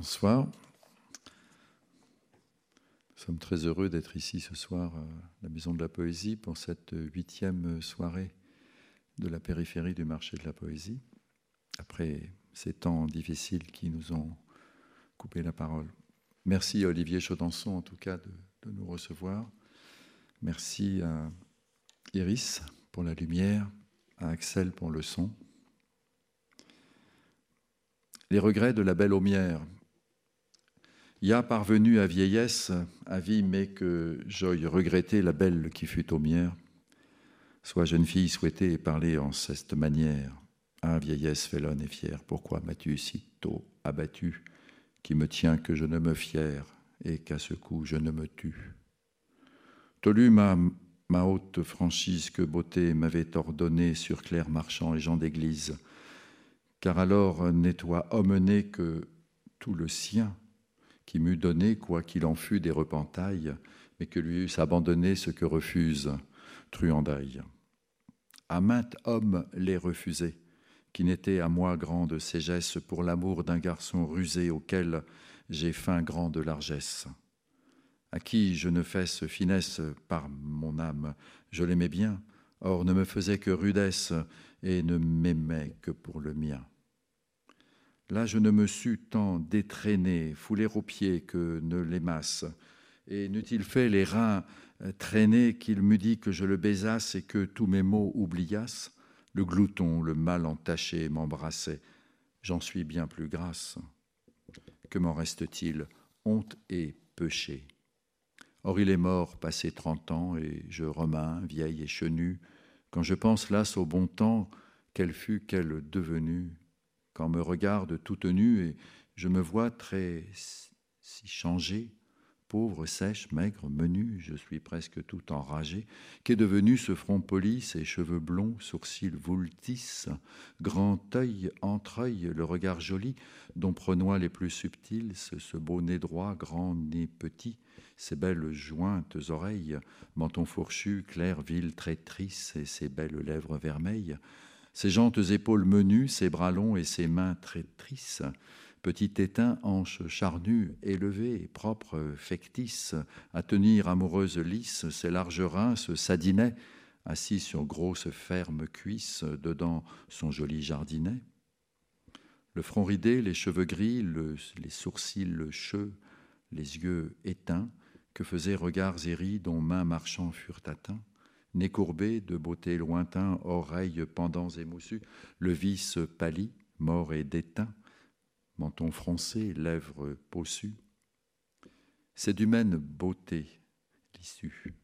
Bonsoir. Nous sommes très heureux d'être ici ce soir à la Maison de la Poésie pour cette huitième soirée de la périphérie du marché de la poésie, après ces temps difficiles qui nous ont coupé la parole. Merci à Olivier Chaudançon en tout cas de, nous recevoir. Merci à Iris pour la lumière, à Axel pour le son. Les regrets de la belle Aumière. Y a parvenu à vieillesse, à vie, mais que j'euille regretter la belle qui fut Aumière. Soit jeune fille souhaitée et parler en cette manière. Ah, vieillesse félonne et fière, pourquoi m'as-tu si tôt abattu, qui me tient que je ne me fière, et qu'à ce coup je ne me tue? Tolu ma, haute franchise que beauté m'avait ordonnée sur clerc marchand et gens d'église, car alors n'est toi homme né que tout le sien qui m'eût donné, quoi qu'il en fût des repentailles, mais que lui eusse abandonné ce que refuse truandaille. À maintes hommes les refuser, qui n'étaient à moi grande sagesse pour l'amour d'un garçon rusé auquel j'ai faim grande largesse. À qui je ne fesse finesse par mon âme, je l'aimais bien, or ne me faisait que rudesse et ne m'aimait que pour le mien. Là, je ne me sus tant détraîner, fouler aux pieds que ne l'aimasse. Et n'eût-il fait les reins traîner qu'il m'eût dit que je le baisasse et que tous mes mots oubliassent Le glouton, le mal entaché m'embrassait. J'en suis bien plus grasse. Que m'en reste-t-il? Honte et péché. Or il est mort, passé trente ans, et je remains, vieille et chenue, quand je pense là au bon temps, quelle fut, quelle devenue, quand me regarde toute nue et je me vois très si changé, pauvre, sèche, maigre, menu, je suis presque tout enragé. Qu'est devenu ce front poli, ces cheveux blonds, sourcils voultis, grand œil, entre-œil, le regard joli, dont prenois les plus subtils, ce beau nez droit, grand nez petit, ces belles jointes oreilles, menton fourchu, clair, vil, traîtrice, et ces belles lèvres vermeilles, ses jantes épaules menues, ses bras longs et ses mains traîtrices, petit étain, hanche charnue, élevée, propre, factice, à tenir amoureuse lisse, ses larges reins se sadinaient, assis sur grosses fermes cuisses, dedans son joli jardinet. Le front ridé, les cheveux gris, le, les sourcils cheux, les yeux éteints, que faisaient regards éris dont mains marchands furent atteints nez courbé, de beauté lointain, oreilles pendants et moussus, le vice pâli, mort et déteint, menton froncé, lèvres possues. C'est d'humaine beauté l'issue.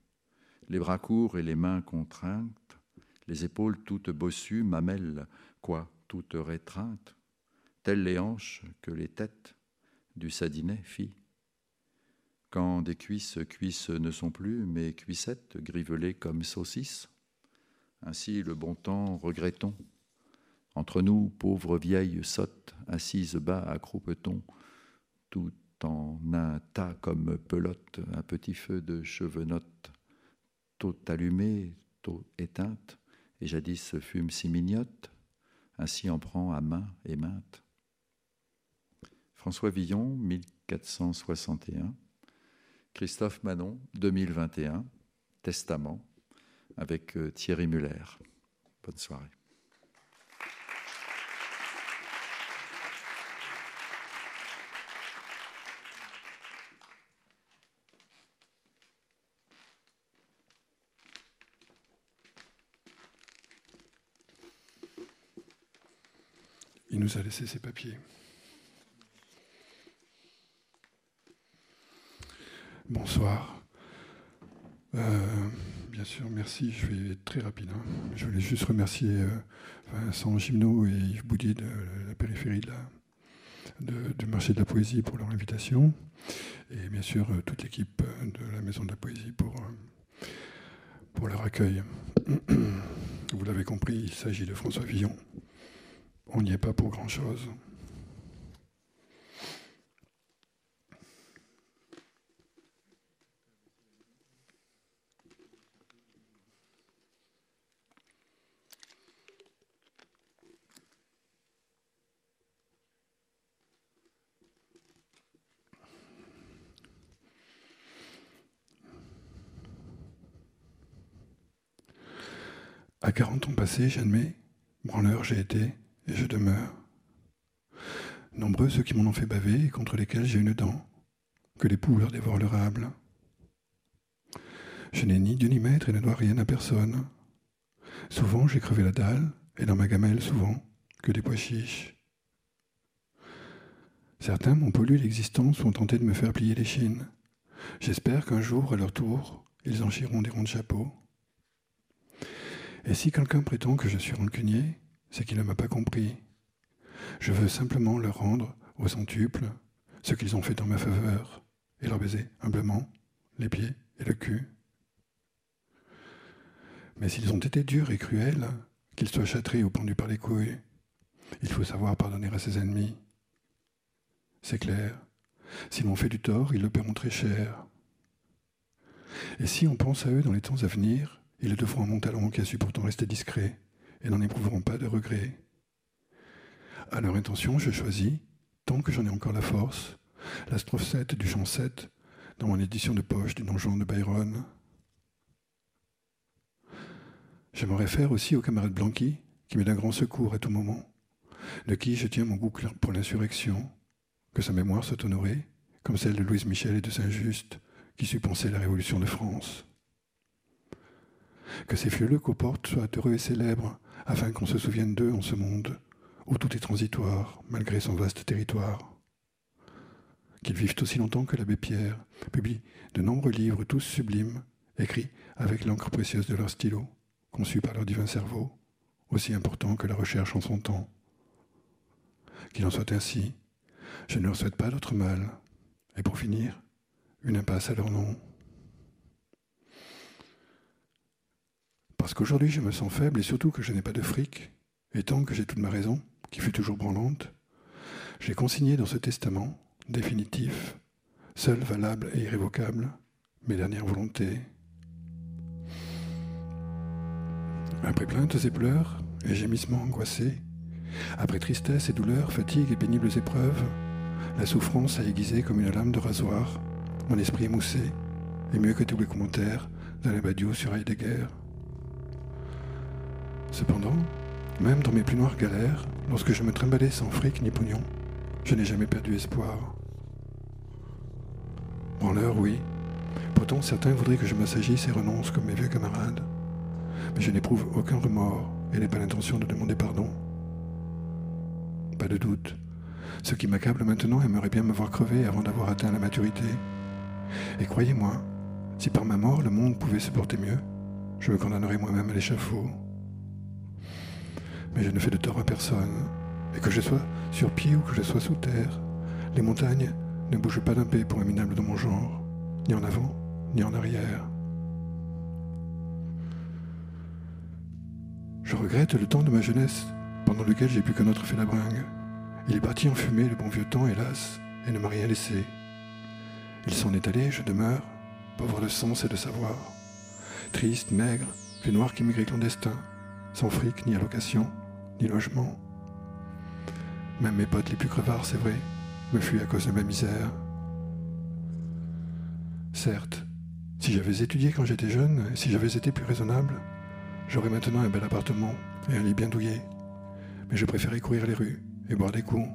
Les bras courts et les mains contraintes, les épaules toutes bossues, mamelles, quoi, toutes rétreintes, telles les hanches que les têtes du sadinet fit quand des cuisses, cuisses ne sont plus, mais cuissettes, grivelées comme saucisses. Ainsi, le bon temps, regrettons. Entre nous, pauvres vieilles sottes, assises bas à croupeton, tout en un tas comme pelote, un petit feu de chevenotte, tôt allumé, tôt éteinte, et jadis fume si mignote, ainsi en prend à main et mainte. François Villon, 1461. Christophe Manon, 2021, Testament, avec euh, Thierry Muller. Bonne soirée. Il nous a laissé ses papiers. Bonsoir. Euh, bien sûr, merci. Je vais être très rapide. Hein. Je voulais juste remercier euh, Vincent Gimno et Yves Boudier de la périphérie de la, de, du marché de la poésie pour leur invitation. Et bien sûr, euh, toute l'équipe de la Maison de la Poésie pour leur accueil. Vous l'avez compris, il s'agit de François Villon. On n'y est pas pour grand-chose. À 40 ans passés, j'admets, branleur j'ai été et je demeure. Nombreux ceux qui m'en ont fait baver et contre lesquels j'ai une dent, que les poules leur dévorent le rable. Je n'ai ni Dieu ni maître et ne dois rien à personne. Souvent j'ai crevé la dalle, et dans ma gamelle souvent que des pois chiches. Certains m'ont pollu l'existence ou ont tenté de me faire plier les chines. J'espère qu'un jour, à leur tour, ils en chieront des ronds de chapeau. Et si quelqu'un prétend que je suis rancunier, c'est qu'il ne m'a pas compris. Je veux simplement leur rendre au centuple ce qu'ils ont fait en ma faveur et leur baiser humblement les pieds et le cul. Mais s'ils ont été durs et cruels, qu'ils soient châtrés ou pendus par les couilles, il faut savoir pardonner à ses ennemis. C'est clair, s'ils m'ont fait du tort, ils le paieront très cher. Et si on pense à eux dans les temps à venir, ils le devront à mon talent qui a su pourtant rester discret et n'en éprouveront pas de regrets. À leur intention, je choisis, tant que j'en ai encore la force, la strophe 7 du chant 7 dans mon édition de poche du donjon de Byron. Je me réfère aussi au camarade Blanqui, qui m'est d'un grand secours à tout moment, de qui je tiens mon goût pour l'insurrection, que sa mémoire soit honorée, comme celle de Louise Michel et de Saint-Just, qui sut penser la Révolution de France. Que ces fieux qu'aux portes soient heureux et célèbres, afin qu'on se souvienne d'eux en ce monde, où tout est transitoire, malgré son vaste territoire. Qu'ils vivent aussi longtemps que l'abbé Pierre publie de nombreux livres, tous sublimes, écrits avec l'encre précieuse de leur stylo, conçus par leur divin cerveau, aussi important que la recherche en son temps. Qu'il en soit ainsi, je ne leur souhaite pas d'autre mal. Et pour finir, une impasse à leur nom. Parce qu'aujourd'hui je me sens faible et surtout que je n'ai pas de fric, et tant que j'ai toute ma raison, qui fut toujours branlante, j'ai consigné dans ce testament définitif, seul valable et irrévocable, mes dernières volontés. Après plaintes et pleurs, et gémissements angoissés, après tristesse et douleur, fatigue et pénibles épreuves, la souffrance a aiguisé comme une lame de rasoir, mon esprit émoussé, et mieux que tous les commentaires d'Alain Badiou sur Heidegger. Cependant, même dans mes plus noires galères, lorsque je me trimballais sans fric ni pognon, je n'ai jamais perdu espoir. l'heure, oui. Pourtant, certains voudraient que je m'assagisse et renonce comme mes vieux camarades. Mais je n'éprouve aucun remords et n'ai pas l'intention de demander pardon. Pas de doute. Ce qui m'accable maintenant aimerait bien me voir crever avant d'avoir atteint la maturité. Et croyez-moi, si par ma mort le monde pouvait se porter mieux, je me condamnerais moi-même à l'échafaud mais je ne fais de tort à personne. Et que je sois sur pied ou que je sois sous terre, les montagnes ne bougent pas d'un pied pour un minable de mon genre, ni en avant, ni en arrière. Je regrette le temps de ma jeunesse, pendant lequel j'ai pu connaître fait la. Il est parti en fumée le bon vieux temps, hélas, et ne m'a rien laissé. Il s'en est allé, je demeure, pauvre de sens et de savoir, triste, maigre, plus noir qu'immigré clandestin, sans fric ni allocation, ni logement. Même mes potes les plus crevards, c'est vrai, me fuient à cause de ma misère. Certes, si j'avais étudié quand j'étais jeune, et si j'avais été plus raisonnable, j'aurais maintenant un bel appartement et un lit bien douillet. Mais je préférais courir les rues et boire des coups.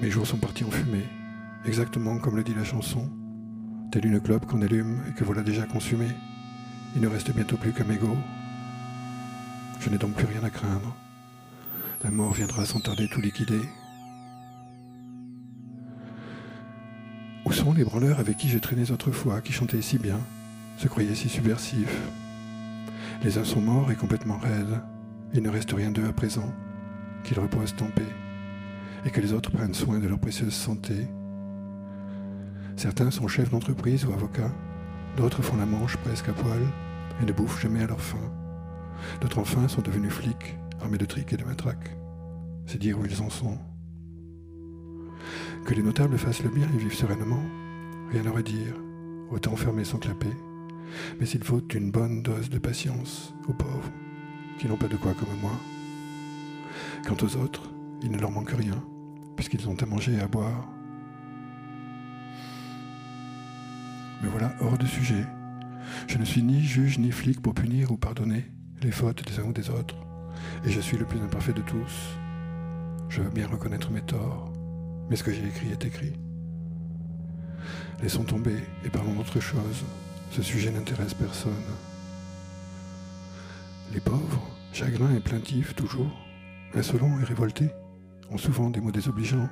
Mes jours sont partis en fumée, exactement comme le dit la chanson, telle une clope qu'on allume et que voilà déjà consumée. Il ne reste bientôt plus qu'un mégot je n'ai donc plus rien à craindre. La mort viendra sans tarder tout liquider. Où sont les branleurs avec qui j'ai traîné autrefois, qui chantaient si bien, se croyaient si subversifs? Les uns sont morts et complètement raides. Il ne reste rien d'eux à présent, qu'ils reposent en paix, et que les autres prennent soin de leur précieuse santé. Certains sont chefs d'entreprise ou avocats, d'autres font la manche presque à poil et ne bouffent jamais à leur faim. D'autres enfin sont devenus flics, armés de triques et de matraques. C'est dire où ils en sont. Que les notables fassent le bien et vivent sereinement, rien à redire, autant fermer sans clapper. Mais il faut une bonne dose de patience aux pauvres, qui n'ont pas de quoi comme moi. Quant aux autres, il ne leur manque rien, puisqu'ils ont à manger et à boire. Mais voilà, hors de sujet. Je ne suis ni juge ni flic pour punir ou pardonner les fautes des uns ou des autres, et je suis le plus imparfait de tous. Je veux bien reconnaître mes torts, mais ce que j'ai écrit est écrit. Laissons tomber et parlons d'autre chose. Ce sujet n'intéresse personne. Les pauvres, chagrins et plaintifs toujours, insolents et révoltés, ont souvent des mots désobligeants.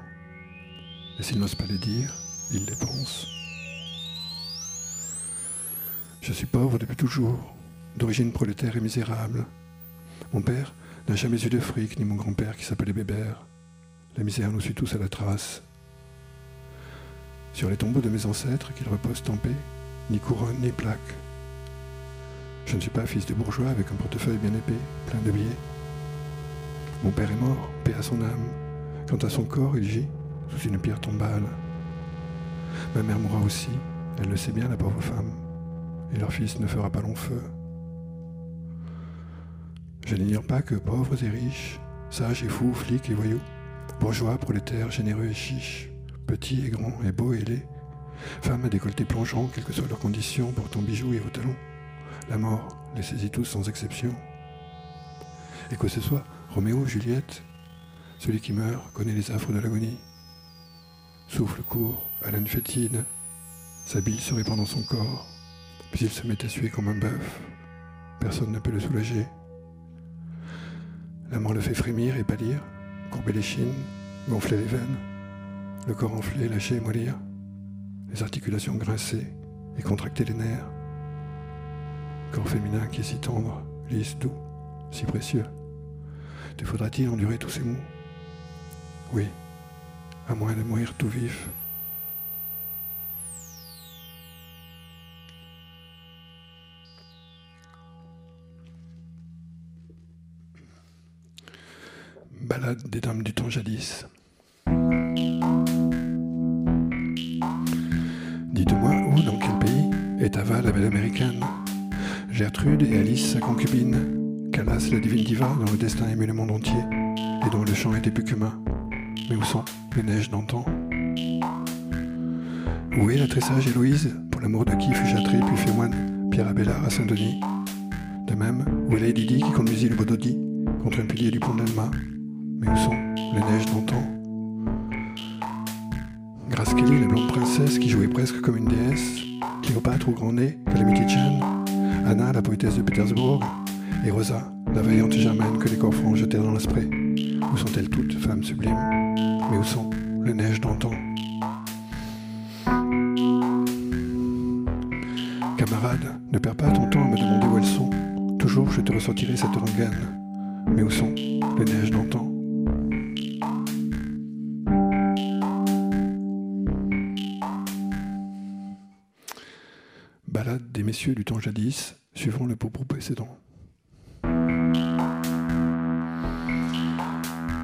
Et s'ils n'osent pas les dire, ils les pensent. Je suis pauvre depuis toujours, d'origine prolétaire et misérable. Mon père n'a jamais eu de fric, ni mon grand-père qui s'appelait Bébert. La misère nous suit tous à la trace. Sur les tombeaux de mes ancêtres, qu'ils reposent en paix, ni couronne ni plaque. Je ne suis pas fils de bourgeois avec un portefeuille bien épais, plein de billets. Mon père est mort, paix à son âme. Quant à son corps, il gît sous une pierre tombale. Ma mère mourra aussi, elle le sait bien, la pauvre femme, et leur fils ne fera pas long feu. Je n'ignore pas que pauvres et riches, sages et fous, flics et voyous, bourgeois, prolétaires, généreux et chiches, petits et grands et beaux et laids, femmes à décolleté plongeant, quelles que soient leurs conditions, portant bijoux et au talons, la mort les saisit tous sans exception. Et que ce soit Roméo, Juliette, celui qui meurt connaît les affres de l'agonie. Souffle court, haleine fétide, sa bile se répand dans son corps, puis il se met à suer comme un bœuf. Personne ne peut le soulager. La mort le fait frémir et pâlir, courber les chines, gonfler les veines, le corps enflé, lâché et mollir, les articulations grincer et contracter les nerfs. Corps féminin qui est si tendre, lisse, doux, si précieux. Te faudra-t-il endurer tous ces mots Oui, à moins de mourir tout vif. Balade des dames du temps jadis. Dites-moi où, dans quel pays, est Ava, la belle américaine? Gertrude et Alice, sa concubine. Calas, la divine diva, dont le destin émue le monde entier, et dont le chant était plus qu'humain. Mais où sont les neiges d'antan? Où est la très sage Héloïse, pour l'amour de qui fut châtré puis fait moine Pierre Abélard à Saint-Denis? De même, où est Lady Di qui conduisit le Bododi contre un pilier du pont d'Alma? Mais où sont les neiges d'antan Grace Kelly, la blonde princesse qui jouait presque comme une déesse, Cléopâtre au grand nez, Calamity Chan, Anna, la poétesse de Pétersbourg, et Rosa, la vaillante germaine que les coffrons jetèrent dans l'esprit. Où sont-elles toutes, femmes sublimes? Mais où sont les neiges d'antan? Camarade, ne perds pas ton temps à me demander où elles sont. Toujours je te ressortirai cette rengaine. Mais où sont les neiges d'antan? Du temps jadis, suivant le propos précédent.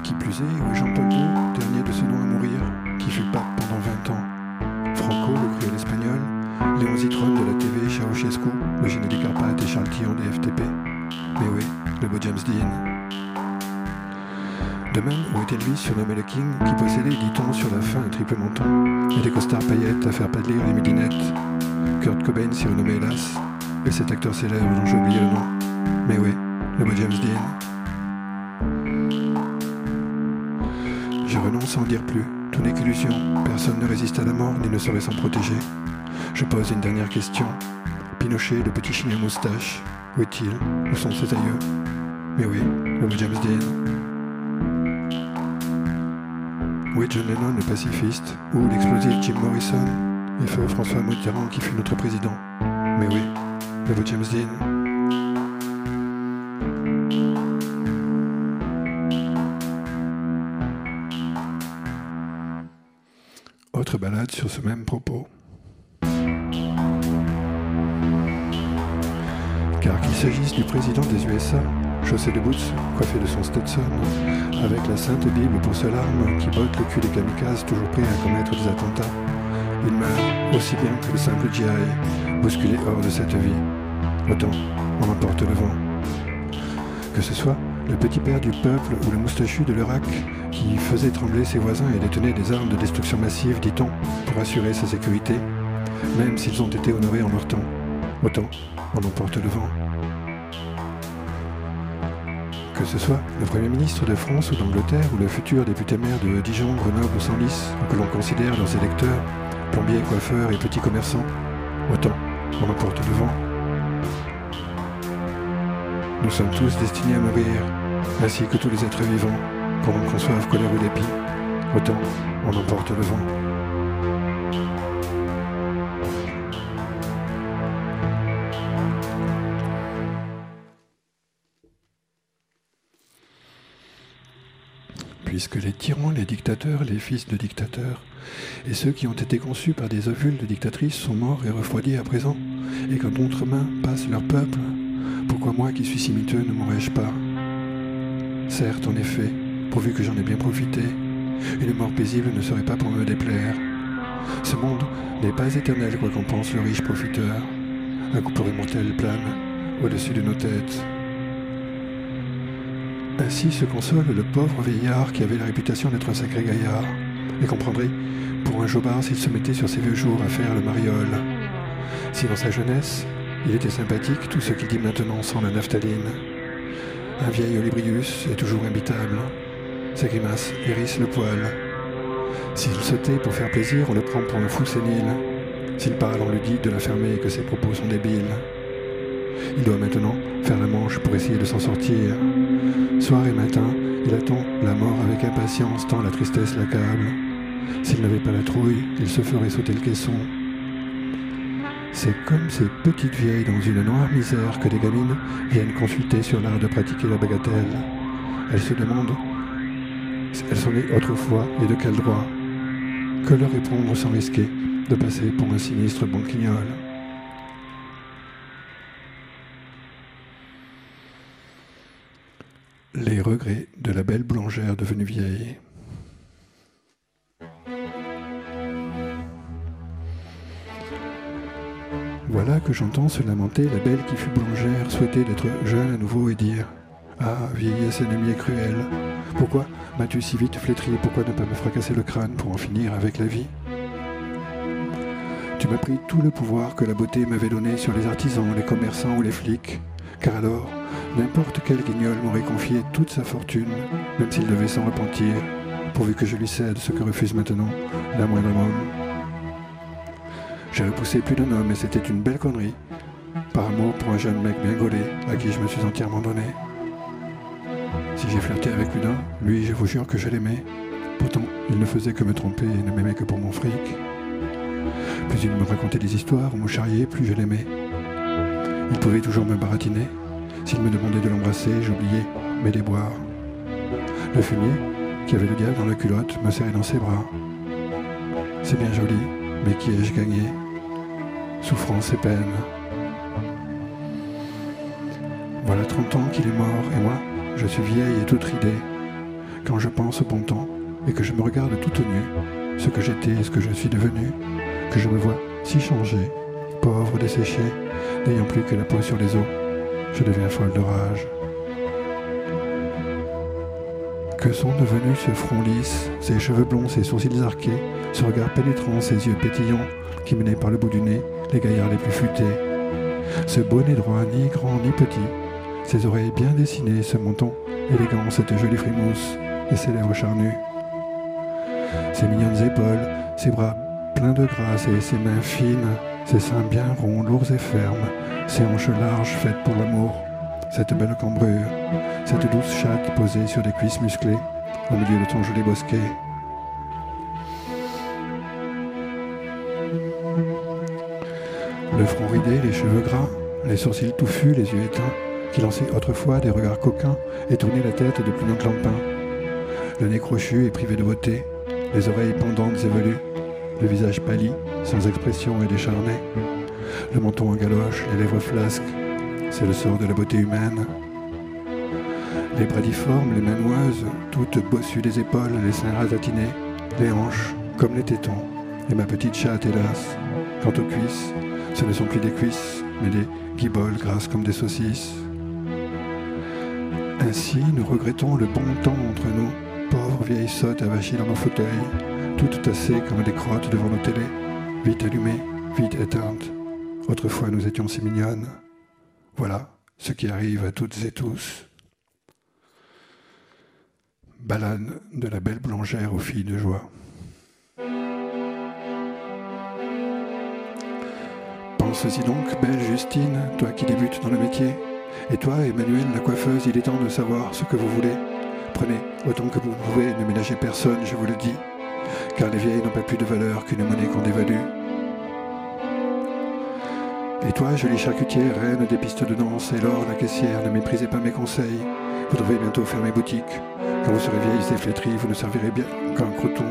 Qui plus est, est Jean-Paul II, dernier de ce nom à mourir, qui fut pape pendant 20 ans Franco, le cruel espagnol, Léon Zitron de la TV, Ceausescu, le génie des Carpates et Charles Tillon des FTP. Mais oui, le beau James Dean. De même, où est Elvis, surnommé le King, qui possédait, dit-on, sur la fin un triple menton, et des costards paillettes à faire pâlir les midinettes. Kurt Cobain s'y renommé hélas, et cet acteur célèbre dont j'ai oublié le nom. Mais oui, le beau James Dean. Je renonce à en dire plus. Tout n'est qu'illusion. Personne ne résiste à la mort ni ne saurait s'en protéger. Je pose une dernière question. Pinochet, le petit chien à moustache, où est-il? Où sont ses aïeux? Mais oui, le beau James Dean. Où est John Lennon, le pacifiste? Ou l'explosif Jim Morrison? Et feu François Mitterrand qui fut notre président Mais oui, le beau James Dean. Autre balade sur ce même propos. Car qu'il s'agisse du président des USA, chaussé de boots, coiffé de son Stetson, avec la sainte Bible pour seule arme qui botte le cul des kamikazes toujours prêts à commettre des attentats, il meurt aussi bien que le simple GI, bousculé hors de cette vie. Autant on emporte le vent. Que ce soit le petit père du peuple ou le moustachu de l'Irak qui faisait trembler ses voisins et détenait des armes de destruction massive, dit-on, pour assurer sa sécurité, même s'ils ont été honorés en leur temps. Autant on emporte le vent. Que ce soit le Premier ministre de France ou d'Angleterre ou le futur député maire de Dijon, Grenoble ou Senlis, que l'on considère leurs électeurs, plombiers, coiffeurs et petits commerçants, autant on emporte le vent. Nous sommes tous destinés à mourir, ainsi que tous les êtres vivants, qu'on en conçoive colère ou dépit, autant on emporte le vent. Puisque les tyrans, les dictateurs, les fils de dictateurs, et ceux qui ont été conçus par des ovules de dictatrices sont morts et refroidis à présent, et que d'autres mains passent leur peuple, pourquoi moi qui suis si miteux ne mourrais-je pas? Certes, en effet, pourvu que j'en ai bien profité, une mort paisible ne serait pas pour me déplaire. Ce monde n'est pas éternel, quoi qu'en pense le riche profiteur. Un couple immortel plane au-dessus de nos têtes. Ainsi se console le pauvre vieillard qui avait la réputation d'être un sacré gaillard, et comprendrait pour un jobard s'il se mettait sur ses vieux jours à faire le mariole. Si dans sa jeunesse, il était sympathique, tout ce qu'il dit maintenant sent la naphtaline. Un vieil Olybrius est toujours imbitable. Ses grimaces hérissent le poil. S'il se tait pour faire plaisir, on le prend pour un fou sénile. S'il parle, on lui dit de la fermer et que ses propos sont débiles. Il doit maintenant faire la manche pour essayer de s'en sortir. Soir et matin, il attend la mort avec impatience tant la tristesse l'accable. S'il n'avait pas la trouille, il se ferait sauter le caisson. C'est comme ces petites vieilles dans une noire misère que des gamines viennent consulter sur l'art de pratiquer la bagatelle. Elles se demandent, elles sont nées autrefois et de quel droit Que leur répondre sans risquer de passer pour un sinistre banquignol Les regrets de la belle boulangère devenue vieille. Voilà que j'entends se lamenter la belle qui fut boulangère, souhaiter d'être jeune à nouveau et dire Ah, vieillesse ennemie et cruelle, pourquoi m'as-tu si vite flétri Pourquoi ne pas me fracasser le crâne pour en finir avec la vie? Tu m'as pris tout le pouvoir que la beauté m'avait donné sur les artisans, les commerçants ou les flics, car alors N'importe quel guignol m'aurait confié toute sa fortune, même s'il devait s'en repentir, pourvu que je lui cède ce que refuse maintenant la moindre homme. J'ai repoussé plus d'un homme et c'était une belle connerie, par amour pour un jeune mec bien gaulé à qui je me suis entièrement donné. Si j'ai flirté avec plus d'un, lui, je vous jure que je l'aimais. Pourtant, il ne faisait que me tromper et ne m'aimait que pour mon fric. Plus il me racontait des histoires me charriait, plus je l'aimais. Il pouvait toujours me baratiner, s'il me demandait de l'embrasser, j'oubliais mes déboires. Le fumier, qui avait le diable dans la culotte, me serrait dans ses bras. C'est bien joli, mais qui ai-je gagné? Souffrance et peine. Voilà 30 ans qu'il est mort, et moi, je suis vieille et toute ridée. Quand je pense au bon temps, et que je me regarde toute nue, ce que j'étais et ce que je suis devenu, que je me vois si changé, pauvre, desséché, n'ayant plus que la peau sur les os, je deviens folle de rage. Que sont devenus ce front lisse, ces cheveux blonds, ces sourcils arqués, ce regard pénétrant, ces yeux pétillants qui menaient par le bout du nez les gaillards les plus futés Ce bonnet droit, ni grand ni petit, ses oreilles bien dessinées, ce menton élégant, cette jolie frimousse et ses lèvres charnues. Ses mignonnes épaules, ses bras pleins de grâce et ses mains fines, ses seins bien ronds, lourds et fermes, ses hanches larges faites pour l'amour, cette belle cambrure, cette douce chatte posée sur des cuisses musclées au milieu de ton joli bosquet. Le front ridé, les cheveux gras, les sourcils touffus, les yeux éteints, qui lançaient autrefois des regards coquins et tournaient la tête de plus clampin. Le nez crochu et privé de beauté, les oreilles pendantes et velues, le visage pâli, sans expression et décharné, le menton en galoche, les lèvres flasques, c'est le sort de la beauté humaine. Les bras difformes, les mains noueuses, toutes bossues des épaules, les seins rasatinés, les hanches, comme les tétons, et ma petite chatte, hélas. Quant aux cuisses, ce ne sont plus des cuisses, mais des guiboles grasses comme des saucisses. Ainsi, nous regrettons le bon temps entre nous, pauvres vieilles sottes avachées dans nos fauteuils, toutes tassées comme des crottes devant nos télés, vite allumées, vite éteintes. Autrefois nous étions si mignonnes. Voilà ce qui arrive à toutes et tous. Balade de la belle boulangère aux filles de joie. Pense-y donc, belle Justine, toi qui débutes dans le métier. Et toi, Emmanuel, la coiffeuse, il est temps de savoir ce que vous voulez. Prenez autant que vous pouvez, ne ménagez personne, je vous le dis. Car les vieilles n'ont pas plus de valeur qu'une monnaie qu'on dévalue. Et toi, jolie charcutière, reine des pistes de danse, et Laure, la caissière, ne méprisez pas mes conseils. Vous devez bientôt fermer boutique. Quand vous serez vieilles et flétries, vous ne servirez bien qu'un croton,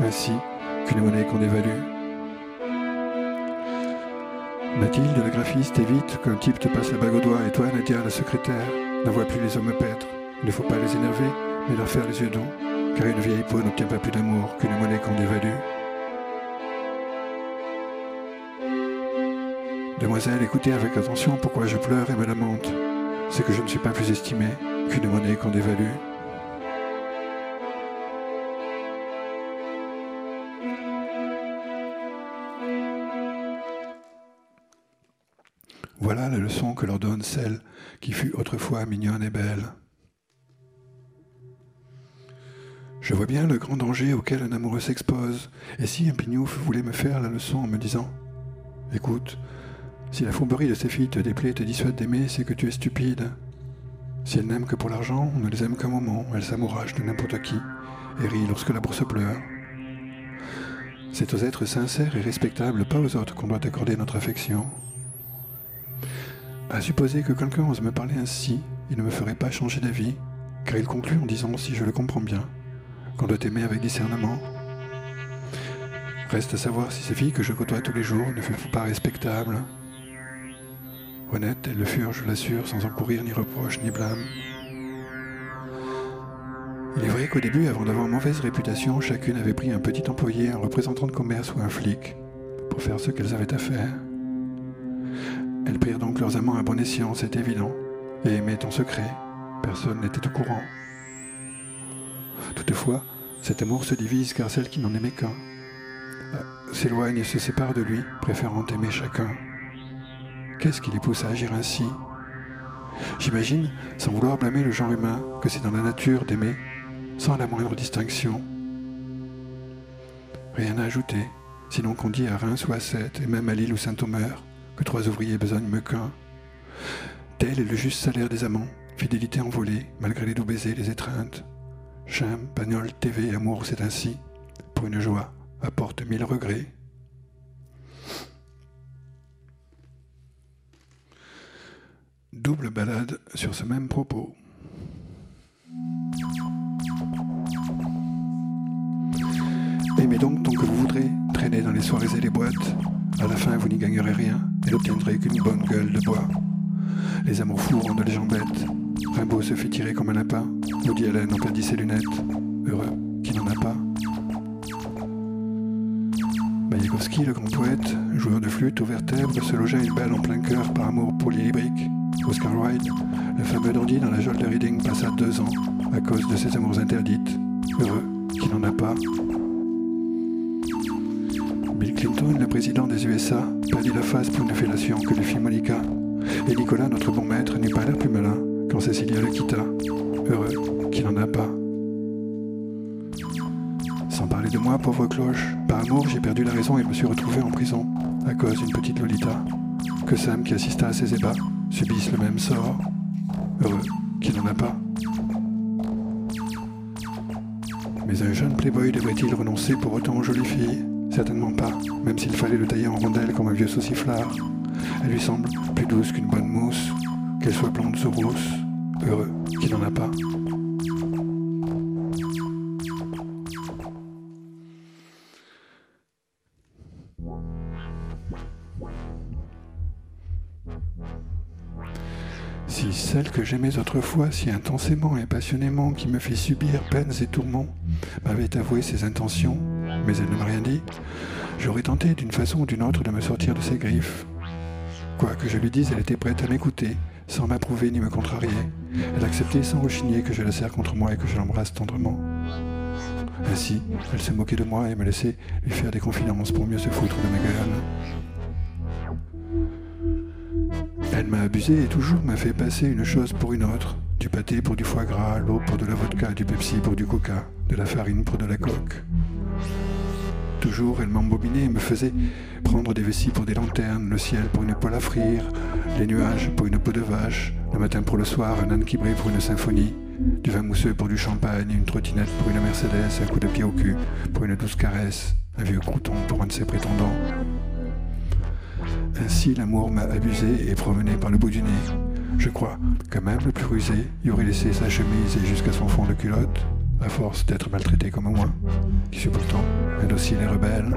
ainsi qu'une monnaie qu'on dévalue. Mathilde, la graphiste, évite qu'un type te passe la bague au doigt, et toi, Nadia, la secrétaire, n'envoie plus les hommes paître. Il ne faut pas les énerver, mais leur faire les yeux doux, car une vieille peau n'obtient pas plus d'amour qu'une monnaie qu'on dévalue. Demoiselle, écoutez avec attention pourquoi je pleure et me lamente. C'est que je ne suis pas plus estimée qu'une monnaie qu'on dévalue. Voilà la leçon que leur donne celle qui fut autrefois mignonne et belle. Je vois bien le grand danger auquel un amoureux s'expose, et si un pignouf voulait me faire la leçon en me disant Écoute, si la fourberie de ces filles te déplaît et te dissuade d'aimer, c'est que tu es stupide. Si elles n'aiment que pour l'argent, on ne les aime qu'un moment, elles s'amouragent de n'importe qui et rient lorsque la bourse pleure. C'est aux êtres sincères et respectables, pas aux autres, qu'on doit accorder notre affection. À supposer que quelqu'un ose me parler ainsi, il ne me ferait pas changer d'avis, car il conclut en disant, si je le comprends bien, qu'on doit aimer avec discernement. Reste à savoir si ces filles que je côtoie tous les jours ne furent pas respectables. Honnêtes, elles le furent, je l'assure, sans encourir ni reproche ni blâme. Il est vrai qu'au début, avant d'avoir mauvaise réputation, chacune avait pris un petit employé, un représentant de commerce ou un flic, pour faire ce qu'elles avaient à faire. Elles prirent donc leurs amants à bon escient, c'est évident, et aimaient en secret. Personne n'était au courant. Toutefois, cet amour se divise car celle qui n'en aimait qu'un euh, s'éloigne et se sépare de lui, préférant aimer chacun. Qu'est-ce qui les pousse à agir ainsi? J'imagine, sans vouloir blâmer le genre humain, que c'est dans la nature d'aimer, sans la moindre distinction. Rien à ajouter, sinon qu'on dit à Reims ou à Sète, et même à Lille ou Saint-Omer, que trois ouvriers besognent qu'un. Tel est le juste salaire des amants, fidélité envolée, malgré les doux baisers, les étreintes. Chim, bagnole, TV, amour, c'est ainsi. Pour une joie, apporte mille regrets. Double balade sur ce même propos. Aimez donc tant que vous voudrez, traînez dans les soirées et les boîtes. À la fin, vous n'y gagnerez rien et n'obtiendrez qu'une bonne gueule de bois. Les amours fous rendent les gens. Rimbaud se fit tirer comme un lapin. Woody Allen en perdit ses lunettes. Heureux qui n'en a pas. Mayakovsky, le grand poète, joueur de flûte aux vertèbres, se logea une belle en plein cœur par amour pour Lily Brick. Oscar Wilde, le fameux dandy dans la jolle de Reading, passa deux ans à cause de ses amours interdites. Heureux qui n'en a pas. Bill Clinton, le président des USA, perdit la face pour une fellation que lui fit Monica. Et Nicolas, notre bon maître, n'eut pas l'air plus malin Cécilia le quitta. Heureux qu'il n'en a pas. Sans parler de moi, pauvre cloche, par amour, j'ai perdu la raison et me suis retrouvé en prison, à cause d'une petite Lolita. Que Sam, qui assista à ses ébats, subisse le même sort. Heureux qu'il n'en a pas. Mais un jeune playboy devrait-il renoncer pour autant aux jolies filles Certainement pas, même s'il fallait le tailler en rondelle comme un vieux sauciflard. Elle lui semble plus douce qu'une bonne mousse, qu'elle soit blonde ou rousse. Heureux qu'il n'en a pas. Si celle que j'aimais autrefois si intensément et passionnément, qui me fit subir peines et tourments, m'avait avoué ses intentions, mais elle ne m'a rien dit, j'aurais tenté d'une façon ou d'une autre de me sortir de ses griffes. Quoi que je lui dise, elle était prête à m'écouter, sans m'approuver ni me contrarier. Elle acceptait sans rechigner que je la serre contre moi et que je l'embrasse tendrement. Ainsi, elle se moquait de moi et me laissait lui faire des confidences pour mieux se foutre de ma gueule. Elle m'a abusé et toujours m'a fait passer une chose pour une autre. Du pâté pour du foie gras, l'eau pour de la vodka, du Pepsi pour du coca, de la farine pour de la coque. Toujours, elle m'embobinait et me faisait prendre des vessies pour des lanternes, le ciel pour une poêle à frire, les nuages pour une peau de vache, le matin pour le soir, un âne qui brille pour une symphonie, du vin mousseux pour du champagne, une trottinette pour une Mercedes, un coup de pied au cul pour une douce caresse, un vieux crouton pour un de ses prétendants. Ainsi, l'amour m'a abusé et promené par le bout du nez. Je crois que même le plus rusé y aurait laissé sa chemise et jusqu'à son fond de culotte, à force d'être maltraité comme moi, qui suis pourtant un docile et rebelle.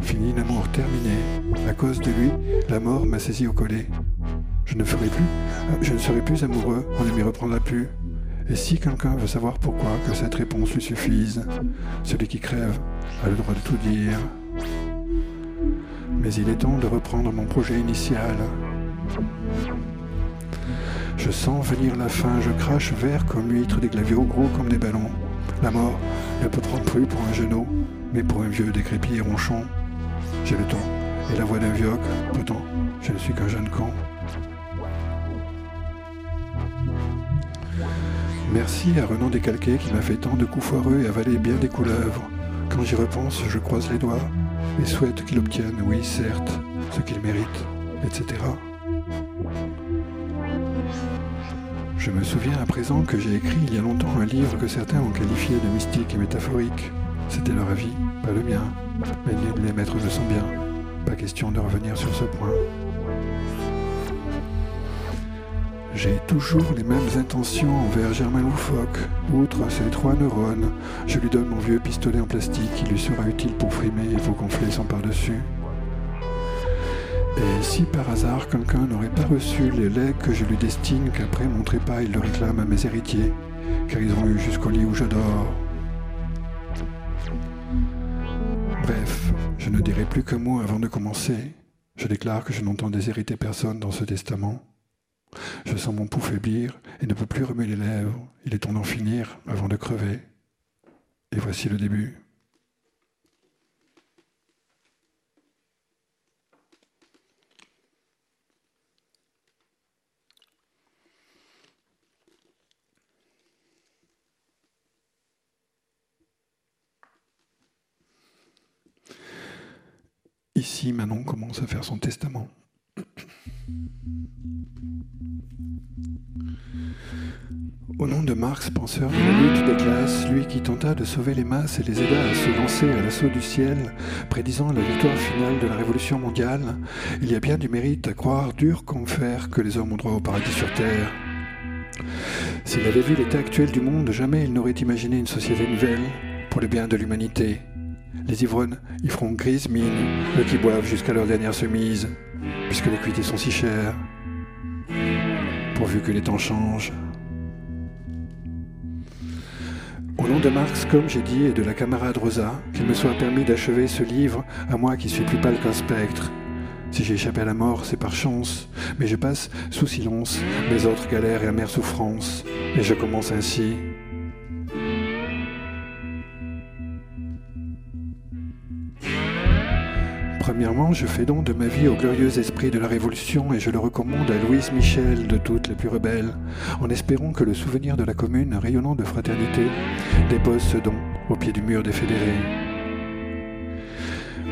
Fini l'amour terminé. À cause de lui, la mort m'a saisi au collet. Je ne ferai plus, je ne serai plus amoureux, on ne m'y reprendra plus. Et si quelqu'un veut savoir pourquoi, que cette réponse lui suffise. Celui qui crève a le droit de tout dire. Mais il est temps de reprendre mon projet initial. Je sens venir la fin, je crache vert comme huître, des glaviots gros comme des ballons. La mort ne peut prendre plus pour un genou, mais pour un vieux décrépit et ronchon. J'ai le temps et la voix d'un vieux pourtant je ne suis qu'un jeune con. Merci à Renan Décalqué qui m'a fait tant de coups foireux et avaler bien des couleuvres. Quand j'y repense, je croise les doigts et souhaite qu'il obtienne, oui, certes, ce qu'il mérite, etc. Je me souviens à présent que j'ai écrit il y a longtemps un livre que certains ont qualifié de mystique et métaphorique. C'était leur avis, pas le mien, mais les maîtres le sont bien. Pas question de revenir sur ce point. J'ai toujours les mêmes intentions envers Germain Loufoque. Outre ses trois neurones, je lui donne mon vieux pistolet en plastique qui lui sera utile pour frimer et pour gonfler son par-dessus. Et si par hasard quelqu'un n'aurait pas reçu les legs que je lui destine, qu'après mon trépas il le réclame à mes héritiers, car ils ont eu jusqu'au lit où je dors. Bref, je ne dirai plus qu'un mot avant de commencer. Je déclare que je n'entends déshériter personne dans ce testament. Je sens mon pouls faiblir et ne peux plus remuer les lèvres. Il est temps d'en finir avant de crever. Et voici le début. Ici, Manon commence à faire son testament. Au nom de Marx, penseur de la lutte des classes, lui qui tenta de sauver les masses et les aida à se lancer à l'assaut du ciel, prédisant la victoire finale de la révolution mondiale, il y a bien du mérite à croire, dur comme fer, que les hommes ont droit au paradis sur terre. S'il avait vu l'état actuel du monde, jamais il n'aurait imaginé une société nouvelle pour le bien de l'humanité. Les ivrognes y feront grise mine, eux qui boivent jusqu'à leur dernière semise, puisque les cuités sont si chers, pourvu que les temps changent. Au nom de Marx, comme j'ai dit, et de la camarade Rosa, qu'il me soit permis d'achever ce livre, à moi qui suis plus pâle qu'un spectre. Si j'ai échappé à la mort, c'est par chance, mais je passe sous silence mes autres galères et amères souffrances, et je commence ainsi. Premièrement, je fais don de ma vie au glorieux esprit de la Révolution et je le recommande à Louise Michel de toutes les plus rebelles, en espérant que le souvenir de la commune rayonnant de fraternité dépose ce don au pied du mur des fédérés.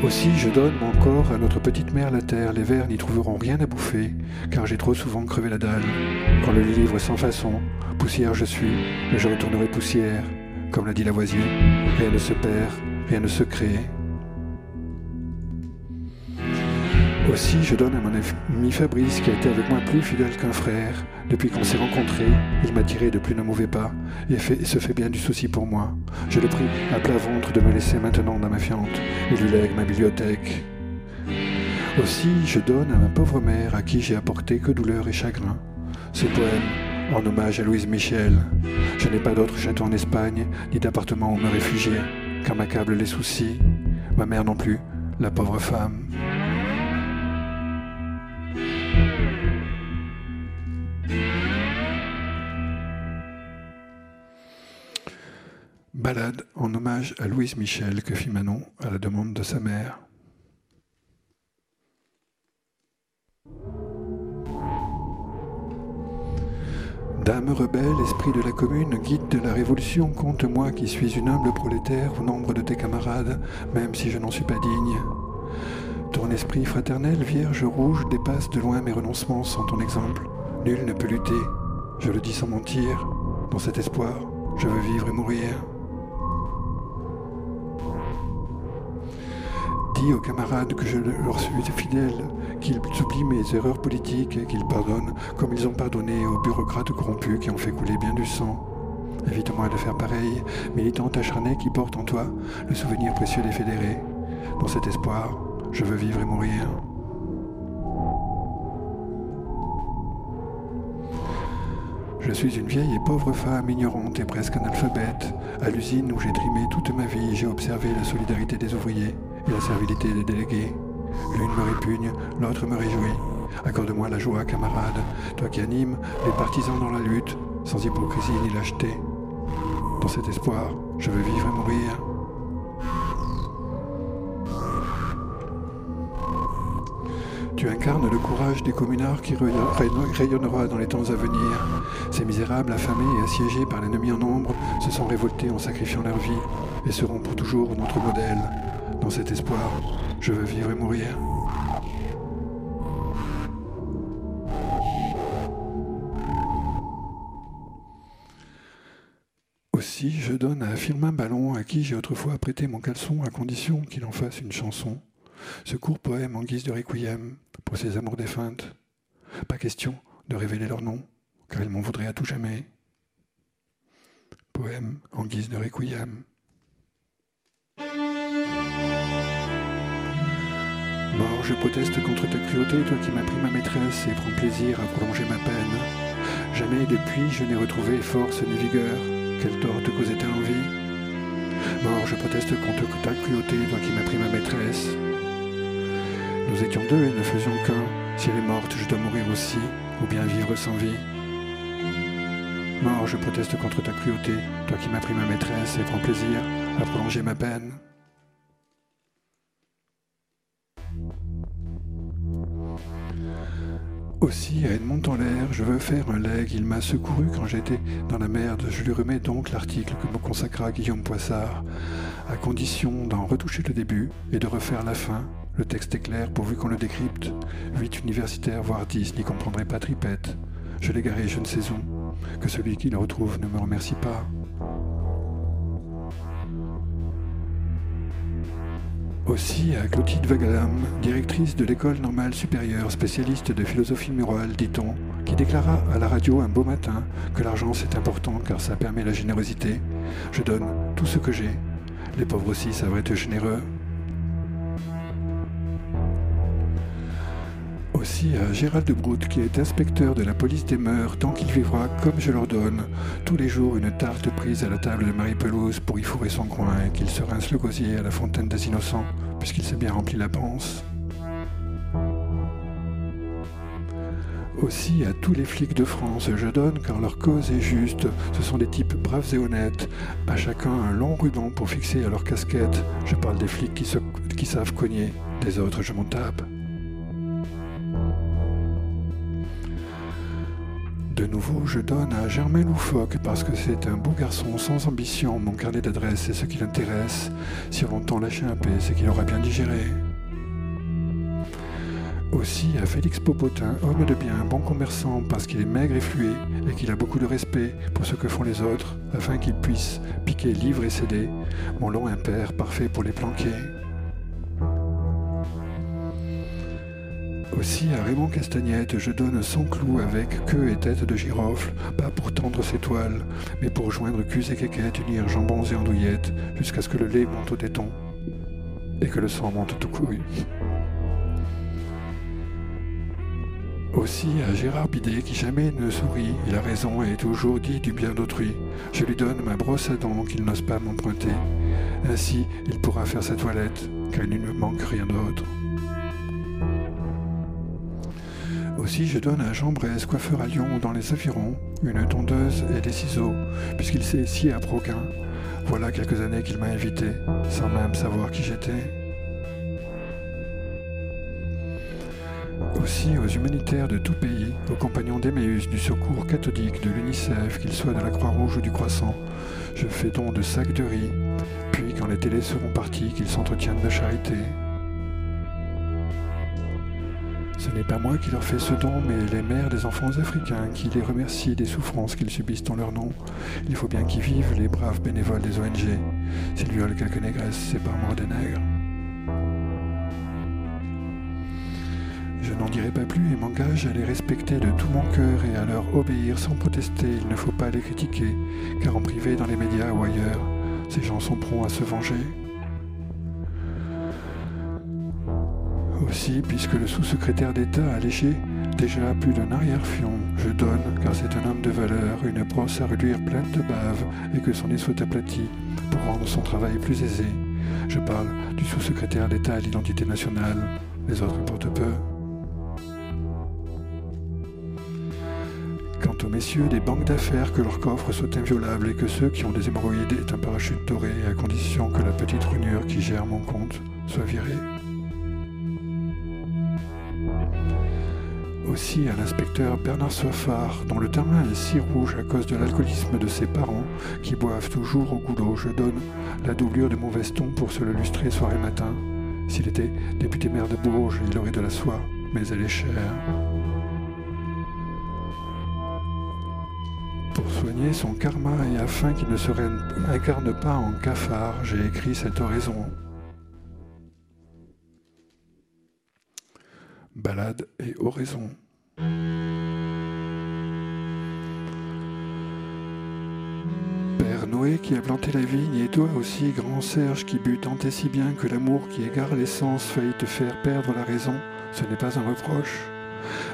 Aussi, je donne mon corps à notre petite mère la terre. Les vers n'y trouveront rien à bouffer, car j'ai trop souvent crevé la dalle. Quand le livre sans façon, poussière je suis, mais je retournerai poussière. Comme l'a dit Lavoisier, rien ne se perd, rien ne se crée, Aussi, je donne à mon ami Fabrice, qui a été avec moi plus fidèle qu'un frère. Depuis qu'on s'est rencontrés, il m'a tiré de plus d'un mauvais pas et, se fait bien du souci pour moi. Je le prie à plat ventre de me laisser maintenant dans ma fiente et lui lègue ma bibliothèque. Aussi, je donne à ma pauvre mère à qui j'ai apporté que douleur et chagrin. Ce poème en hommage à Louise Michel. Je n'ai pas d'autre château en Espagne, ni d'appartement où me réfugier, car m'accablent les soucis. Ma mère non plus, la pauvre femme. Balade en hommage à Louise Michel que fit Manon à la demande de sa mère. Dame rebelle, esprit de la commune, guide de la révolution, compte-moi qui suis une humble prolétaire au nombre de tes camarades, même si je n'en suis pas digne. Ton esprit fraternel, vierge rouge, dépasse de loin mes renoncements sans ton exemple. Nul ne peut lutter, je le dis sans mentir, dans cet espoir, je veux vivre et mourir. Dis aux camarades que je leur suis fidèle, qu'ils oublient mes erreurs politiques et qu'ils pardonnent comme ils ont pardonné aux bureaucrates corrompus qui ont fait couler bien du sang. Évite-moi de faire pareil, militante acharnée qui porte en toi le souvenir précieux des fédérés. Dans cet espoir, je veux vivre et mourir. Je suis une vieille et pauvre femme ignorante et presque analphabète. À l'usine où j'ai trimé toute ma vie, j'ai observé la solidarité des ouvriers et la servilité des délégués. L'une me répugne, l'autre me réjouit. Accorde-moi la joie, camarade, toi qui animes les partisans dans la lutte, sans hypocrisie ni lâcheté. Dans cet espoir, je veux vivre et mourir. Tu incarnes le courage des communards qui rayonnera dans les temps à venir. Ces misérables, affamés et assiégés par l'ennemi en nombre, se sont révoltés en sacrifiant leur vie et seront pour toujours notre modèle. Cet espoir, je veux vivre et mourir. Aussi, je donne à Firmin Ballon, à qui j'ai autrefois prêté mon caleçon, à condition qu'il en fasse une chanson, ce court poème en guise de requiem pour ses amours défuntes. Pas question de révéler leur nom, car ils m'en voudraient à tout jamais. Poème en guise de requiem. Mort, je proteste contre ta cruauté, toi qui m'as pris ma maîtresse et prends plaisir à prolonger ma peine. Jamais depuis je n'ai retrouvé force ni vigueur. Quel tort te causait ta envie Mort, je proteste contre ta cruauté, toi qui m'as pris ma maîtresse. Nous étions deux et ne faisions qu'un. Si elle est morte, je dois mourir aussi, ou bien vivre sans vie. Mort, je proteste contre ta cruauté, toi qui m'as pris ma maîtresse et prends plaisir à prolonger ma peine. Aussi, à Edmond en l'air, je veux faire un leg. Il m'a secouru quand j'étais dans la merde. Je lui remets donc l'article que me consacra Guillaume Poissard, à condition d'en retoucher le début et de refaire la fin. Le texte est clair pourvu qu'on le décrypte. Huit universitaires, voire dix, n'y comprendraient pas tripette. Je l'ai garé je ne sais où. Que celui qui le retrouve ne me remercie pas. Aussi à Clotilde Vagalam, directrice de l'école normale supérieure, spécialiste de philosophie morale, dit-on, qui déclara à la radio un beau matin que l'argent c'est important car ça permet la générosité. Je donne tout ce que j'ai. Les pauvres aussi savent être généreux. Aussi à Gérald Brout, qui est inspecteur de la police des mœurs, tant qu'il vivra comme je leur donne, tous les jours une tarte prise à la table de Marie-Pelouse pour y fourrer son coin et qu'il se rince le gosier à la fontaine des innocents, puisqu'il s'est bien rempli la panse. Aussi à tous les flics de France, je donne car leur cause est juste. Ce sont des types braves et honnêtes. À chacun un long ruban pour fixer à leur casquette. Je parle des flics qui savent cogner. Des autres, je m'en tape. De nouveau, je donne à Germain Loufoque parce que c'est un beau garçon sans ambition. Mon carnet d'adresse est ce qui l'intéresse. Si longtemps lâché un paix, c'est qu'il aura bien digéré. Aussi à Félix Popotin, homme de bien, bon commerçant, parce qu'il est maigre et flué et qu'il a beaucoup de respect pour ce que font les autres, afin qu'il puisse piquer livre et céder, mon long impair parfait pour les planquer. Aussi à Raymond Castagnette, je donne 100 clous avec queue et tête de girofle, pas pour tendre ses toiles, mais pour joindre culs et quéquettes, unir jambons et andouillettes, jusqu'à ce que le lait monte au téton et que le sang monte tout couille. Aussi à Gérard Bidet qui jamais ne sourit, il a raison et toujours dit du bien d'autrui. Je lui donne ma brosse à dents qu'il n'ose pas m'emprunter. Ainsi, il pourra faire sa toilette, car il ne manque rien d'autre. Aussi, je donne à Jean Braise, coiffeur à Lyon dans les environs, une tondeuse et des ciseaux, puisqu'il sait scier à Proquin. Voilà quelques années qu'il m'a invité, sans même savoir qui j'étais. Aussi aux humanitaires de tout pays, aux compagnons d'Emmaüs, du Secours catholique, de l'UNICEF, qu'ils soient de la Croix-Rouge ou du Croissant, je fais don de sacs de riz, puis quand les télés seront partis, qu'ils s'entretiennent de charité. Ce n'est pas moi qui leur fais ce don, mais les mères des enfants africains qui les remercient des souffrances qu'ils subissent en leur nom. Il faut bien qu'ils vivent, les braves bénévoles des ONG. S'ils violent quelques négresses, c'est par mort des nègres. Je n'en dirai pas plus et m'engage à les respecter de tout mon cœur et à leur obéir sans protester. Il ne faut pas les critiquer, car en privé, dans les médias ou ailleurs, ces gens sont prompts à se venger. Aussi, puisque le sous-secrétaire d'État a léché déjà plus d'un arrière-fion, je donne, car c'est un homme de valeur, une brosse à réduire pleine de bave et que son nez soit aplati pour rendre son travail plus aisé. Je parle du sous-secrétaire d'État à l'identité nationale. Les autres importent peu. Quant aux messieurs des banques d'affaires, que leurs coffres soient inviolables et que ceux qui ont des hémorroïdes aient un parachute doré à condition que la petite runure qui gère mon compte soit virée. Aussi à l'inspecteur Bernard Soifard, dont le terrain est si rouge à cause de l'alcoolisme de ses parents, qui boivent toujours au goulot, je donne la doublure de mon veston pour se le lustrer soir et matin. S'il était député maire de Bourges, il aurait de la soie, mais elle est chère. Pour soigner son karma et afin qu'il ne se incarne pas en cafard, j'ai écrit cette oraison. Balade et oraison. Père Noé qui a planté la vigne, et toi aussi, grand Serge, qui but tant et si bien que l'amour qui égare l'essence faillit te faire perdre la raison, ce n'est pas un reproche.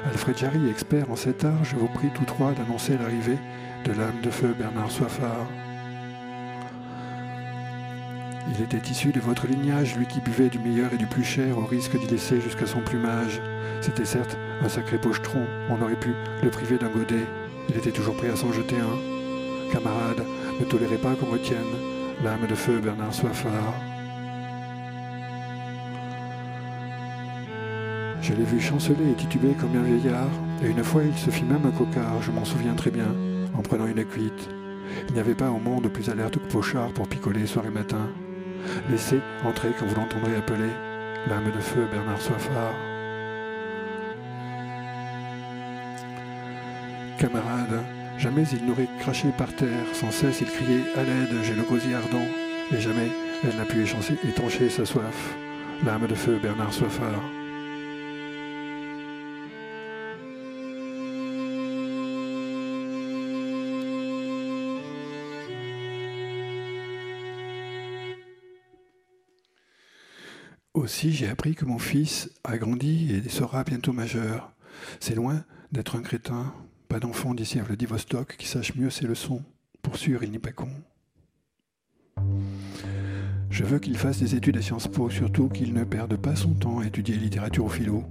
Alfred Jarry, expert en cet art, je vous prie tous trois d'annoncer l'arrivée de l'âme de feu Bernard Soifard. Il était issu de votre lignage, lui qui buvait du meilleur et du plus cher au risque d'y laisser jusqu'à son plumage. C'était certes un sacré pochetron, on aurait pu le priver d'un godet. Il était toujours prêt à s'en jeter un. Camarade, ne tolérez pas qu'on retienne l'âme de feu Bernard Soifard. Je l'ai vu chanceler et tituber comme un vieillard, et une fois il se fit même un cocard, je m'en souviens très bien, en prenant une cuite. Il n'y avait pas au monde plus alerte que Pochard pour picoler soir et matin. Laissez entrer quand vous l'entendrez appeler l'âme de feu Bernard Soifard. Camarade, jamais il n'aurait craché par terre, sans cesse il criait à l'aide, j'ai le gosier ardent, et jamais elle n'a pu étancher sa soif. L'âme de feu Bernard Soifard. Aussi, j'ai appris que mon fils a grandi et sera bientôt majeur. C'est loin d'être un crétin, pas d'enfant d'ici à Vladivostok qui sache mieux ses leçons. Pour sûr, il n'est pas con. Je veux qu'il fasse des études à Sciences Po, surtout qu'il ne perde pas son temps à étudier littérature ou philo.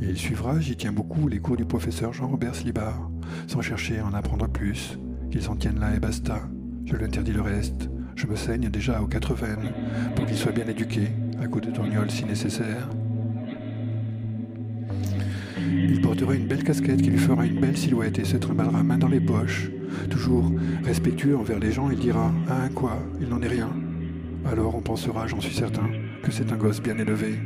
Il suivra, j'y tiens beaucoup, les cours du professeur Jean-Robert Slibar, sans chercher à en apprendre plus. Qu'il s'en tienne là et basta. Je lui interdis le reste. Je me saigne déjà aux quatre veines pour qu'il soit bien éduqué, à coup de tourniol si nécessaire. Il portera une belle casquette qui lui fera une belle silhouette et se trimballera main dans les poches. Toujours respectueux envers les gens, il dira Ah, quoi Il n'en est rien. Alors on pensera, j'en suis certain, que c'est un gosse bien élevé.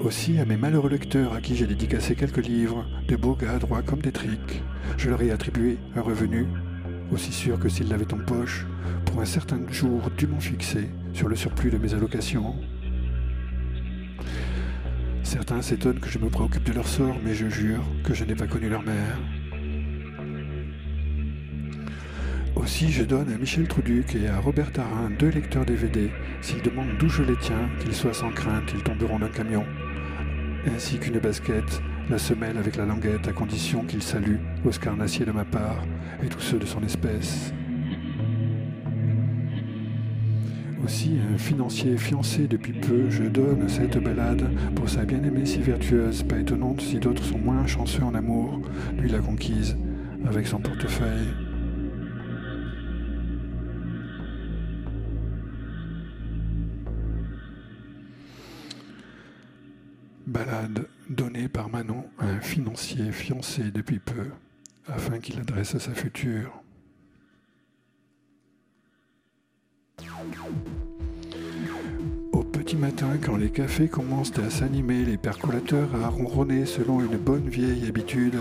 Aussi à mes malheureux lecteurs à qui j'ai dédicacé quelques livres, de beaux gars droits comme des triques, je leur ai attribué un revenu, aussi sûr que s'ils l'avaient en poche, pour un certain jour dûment fixé sur le surplus de mes allocations. Certains s'étonnent que je me préoccupe de leur sort, mais je jure que je n'ai pas connu leur mère. Aussi, je donne à Michel Truduc et à Robert Tarin deux lecteurs DVD. S'ils demandent d'où je les tiens, qu'ils soient sans crainte, ils tomberont d'un camion. Ainsi qu'une basket, la semelle avec la languette, à condition qu'ils saluent Oscar Nassier de ma part et tous ceux de son espèce. Aussi un financier fiancé depuis peu, je donne cette balade pour sa bien-aimée si vertueuse, pas étonnante si d'autres sont moins chanceux en amour, lui la conquise, avec son portefeuille. Balade donnée par Manon à un financier fiancé depuis peu, afin qu'il adresse à sa future. Au petit matin, quand les cafés commencent à s'animer, les percolateurs à ronronner selon une bonne vieille habitude,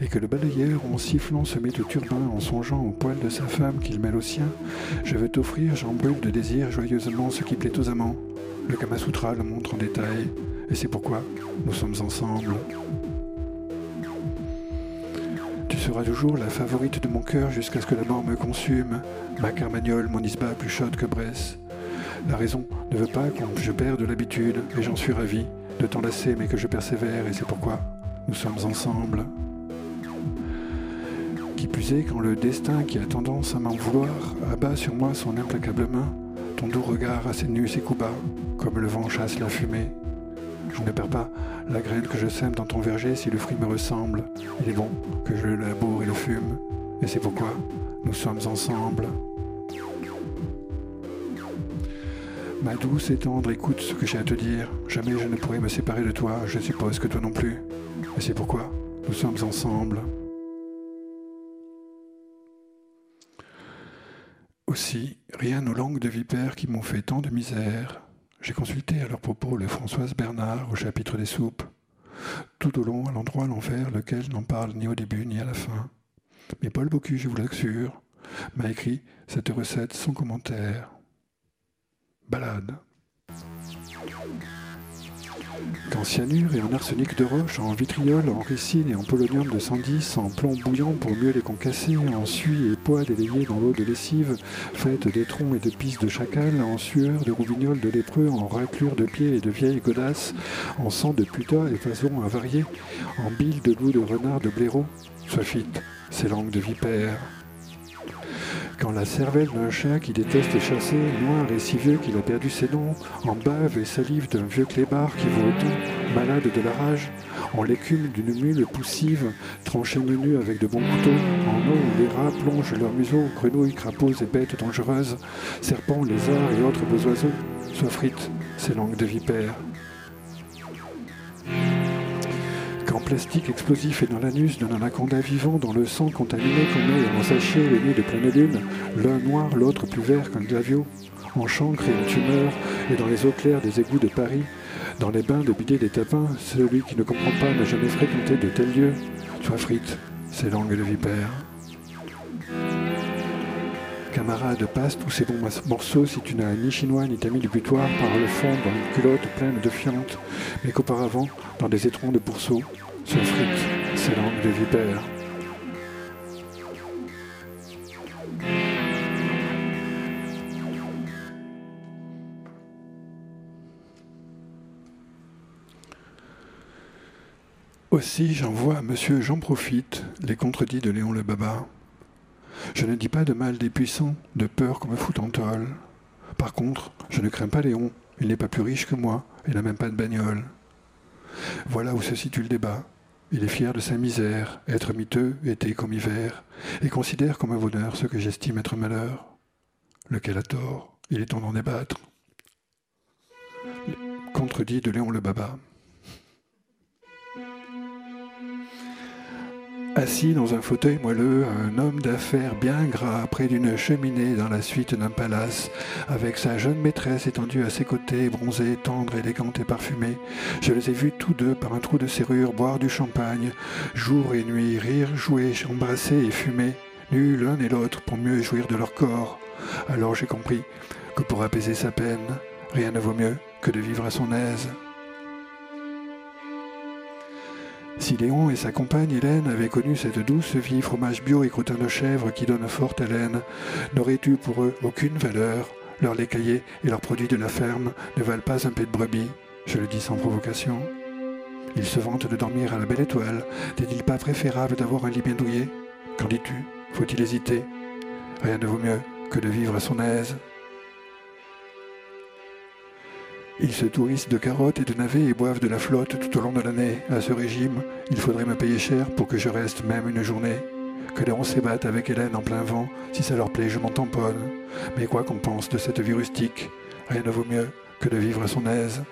et que le balayeur en sifflant se met au turbin en songeant au poil de sa femme qu'il mêle au sien, je veux t'offrir, j'en de désir joyeusement ce qui plaît aux amants. Le Kamasutra le montre en détail, et c'est pourquoi nous sommes ensemble. Tu seras toujours la favorite de mon cœur jusqu'à ce que la mort me consume. Ma carmagnole, mon isba plus chaude que Bresse. La raison ne veut pas que je perde l'habitude, et j'en suis ravi, de t'enlacer, mais que je persévère, et c'est pourquoi nous sommes ensemble. Qui plus est, quand le destin qui a tendance à m'en vouloir abat sur moi son implacable main, ton doux regard assénue ses coups bas, comme le vent chasse la fumée. Je ne perds pas la graine que je sème dans ton verger si le fruit me ressemble. Il est bon que je le laboure et le fume, et c'est pourquoi nous sommes ensemble. Ma douce et tendre, écoute ce que j'ai à te dire. Jamais je ne pourrai me séparer de toi, je suppose que toi non plus. Et c'est pourquoi nous sommes ensemble. Aussi, rien aux langues de vipères qui m'ont fait tant de misère. J'ai consulté à leur propos le Françoise Bernard au chapitre des soupes. Tout au long, à l'endroit l'enfer, lequel n'en parle ni au début ni à la fin. Mais Paul Bocuse, je vous l'assure, m'a écrit cette recette sans commentaire. Balade. En cyanure et en arsenic de roche, en vitriol, en ricine et en polonium de 110, en plomb bouillant pour mieux les concasser, en suie et poids délayés dans l'eau de lessive, faite d'étrons et de pistes de chacal, en sueur de rouvignol de lépreux, en raclure de pieds et de vieilles godasses, en sang de puta et façons avariées, en bile de loup de renard de blaireau, soit fit, ces langues de vipère quand la cervelle d'un chien qui déteste chasser, noir et si vieux qu'il a perdu ses noms, en bave et salive d'un vieux clébard qui vaut autant, malade de la rage, en l'écume d'une mule poussive, tranchée menu avec de bons couteaux, en eau où les rats plongent leurs museaux, grenouilles, crapauds et bêtes dangereuses, serpents, lézards et autres beaux oiseaux, soient frites ces langues de vipères en plastique explosif et dans l'anus d'un anaconda vivant, dans le sang contaminé qu'on met en sachet nuits de pleine lune, l'un noir, l'autre plus vert qu'un glavio, en chancre et en tumeur, et dans les eaux claires des égouts de Paris, dans les bains de bidet des tapins, celui qui ne comprend pas n'a jamais fréquenté de tels lieux, soit frite, ces langues de vipère. Camarade, passe tous ces bons morceaux si tu n'as ni chinois ni tamis du butoir par le fond dans une culotte pleine de fientes, mais qu'auparavant, dans des étrons de pourceaux, se frites ces langues de vipère. Aussi, j'envoie à monsieur Jean Profite les contredits de Léon le Baba. Je ne dis pas de mal des puissants, de peur qu'on me fout en tôle. Par contre, je ne crains pas Léon, il n'est pas plus riche que moi, il n'a même pas de bagnole. Voilà où se situe le débat. Il est fier de sa misère, être miteux, été comme hiver, et considère comme un bonheur ce que j'estime être malheur. Lequel a tort? Il est temps d'en débattre. Contredit de Léon le Baba. Assis dans un fauteuil moelleux, un homme d'affaires bien gras près d'une cheminée dans la suite d'un palace, avec sa jeune maîtresse étendue à ses côtés, bronzée, tendre, élégante et parfumée. Je les ai vus tous deux par un trou de serrure boire du champagne, jour et nuit, rire, jouer, embrasser et fumer, nus l'un et l'autre pour mieux jouir de leur corps. Alors j'ai compris que pour apaiser sa peine, rien ne vaut mieux que de vivre à son aise. Si Léon et sa compagne Hélène avaient connu cette douce vie, fromage bio et croûtin de chèvre qui donne forte haleine, n'auraient eu pour eux aucune valeur. Leurs lait caillés et leurs produits de la ferme ne valent pas un pet de brebis, je le dis sans provocation. Ils se vantent de dormir à la belle étoile. N'est-il pas préférable d'avoir un lit bien douillet? Qu'en dis-tu? Faut-il hésiter? Rien ne vaut mieux que de vivre à son aise. Ils se tourissent de carottes et de navets et boivent de la flotte tout au long de l'année. À ce régime, il faudrait me payer cher pour que je reste même une journée. Que les ronds s'ébattent avec Hélène en plein vent. Si ça leur plaît, je m'en tamponne. Mais quoi qu'on pense de cette vie rustique, rien ne vaut mieux que de vivre à son aise.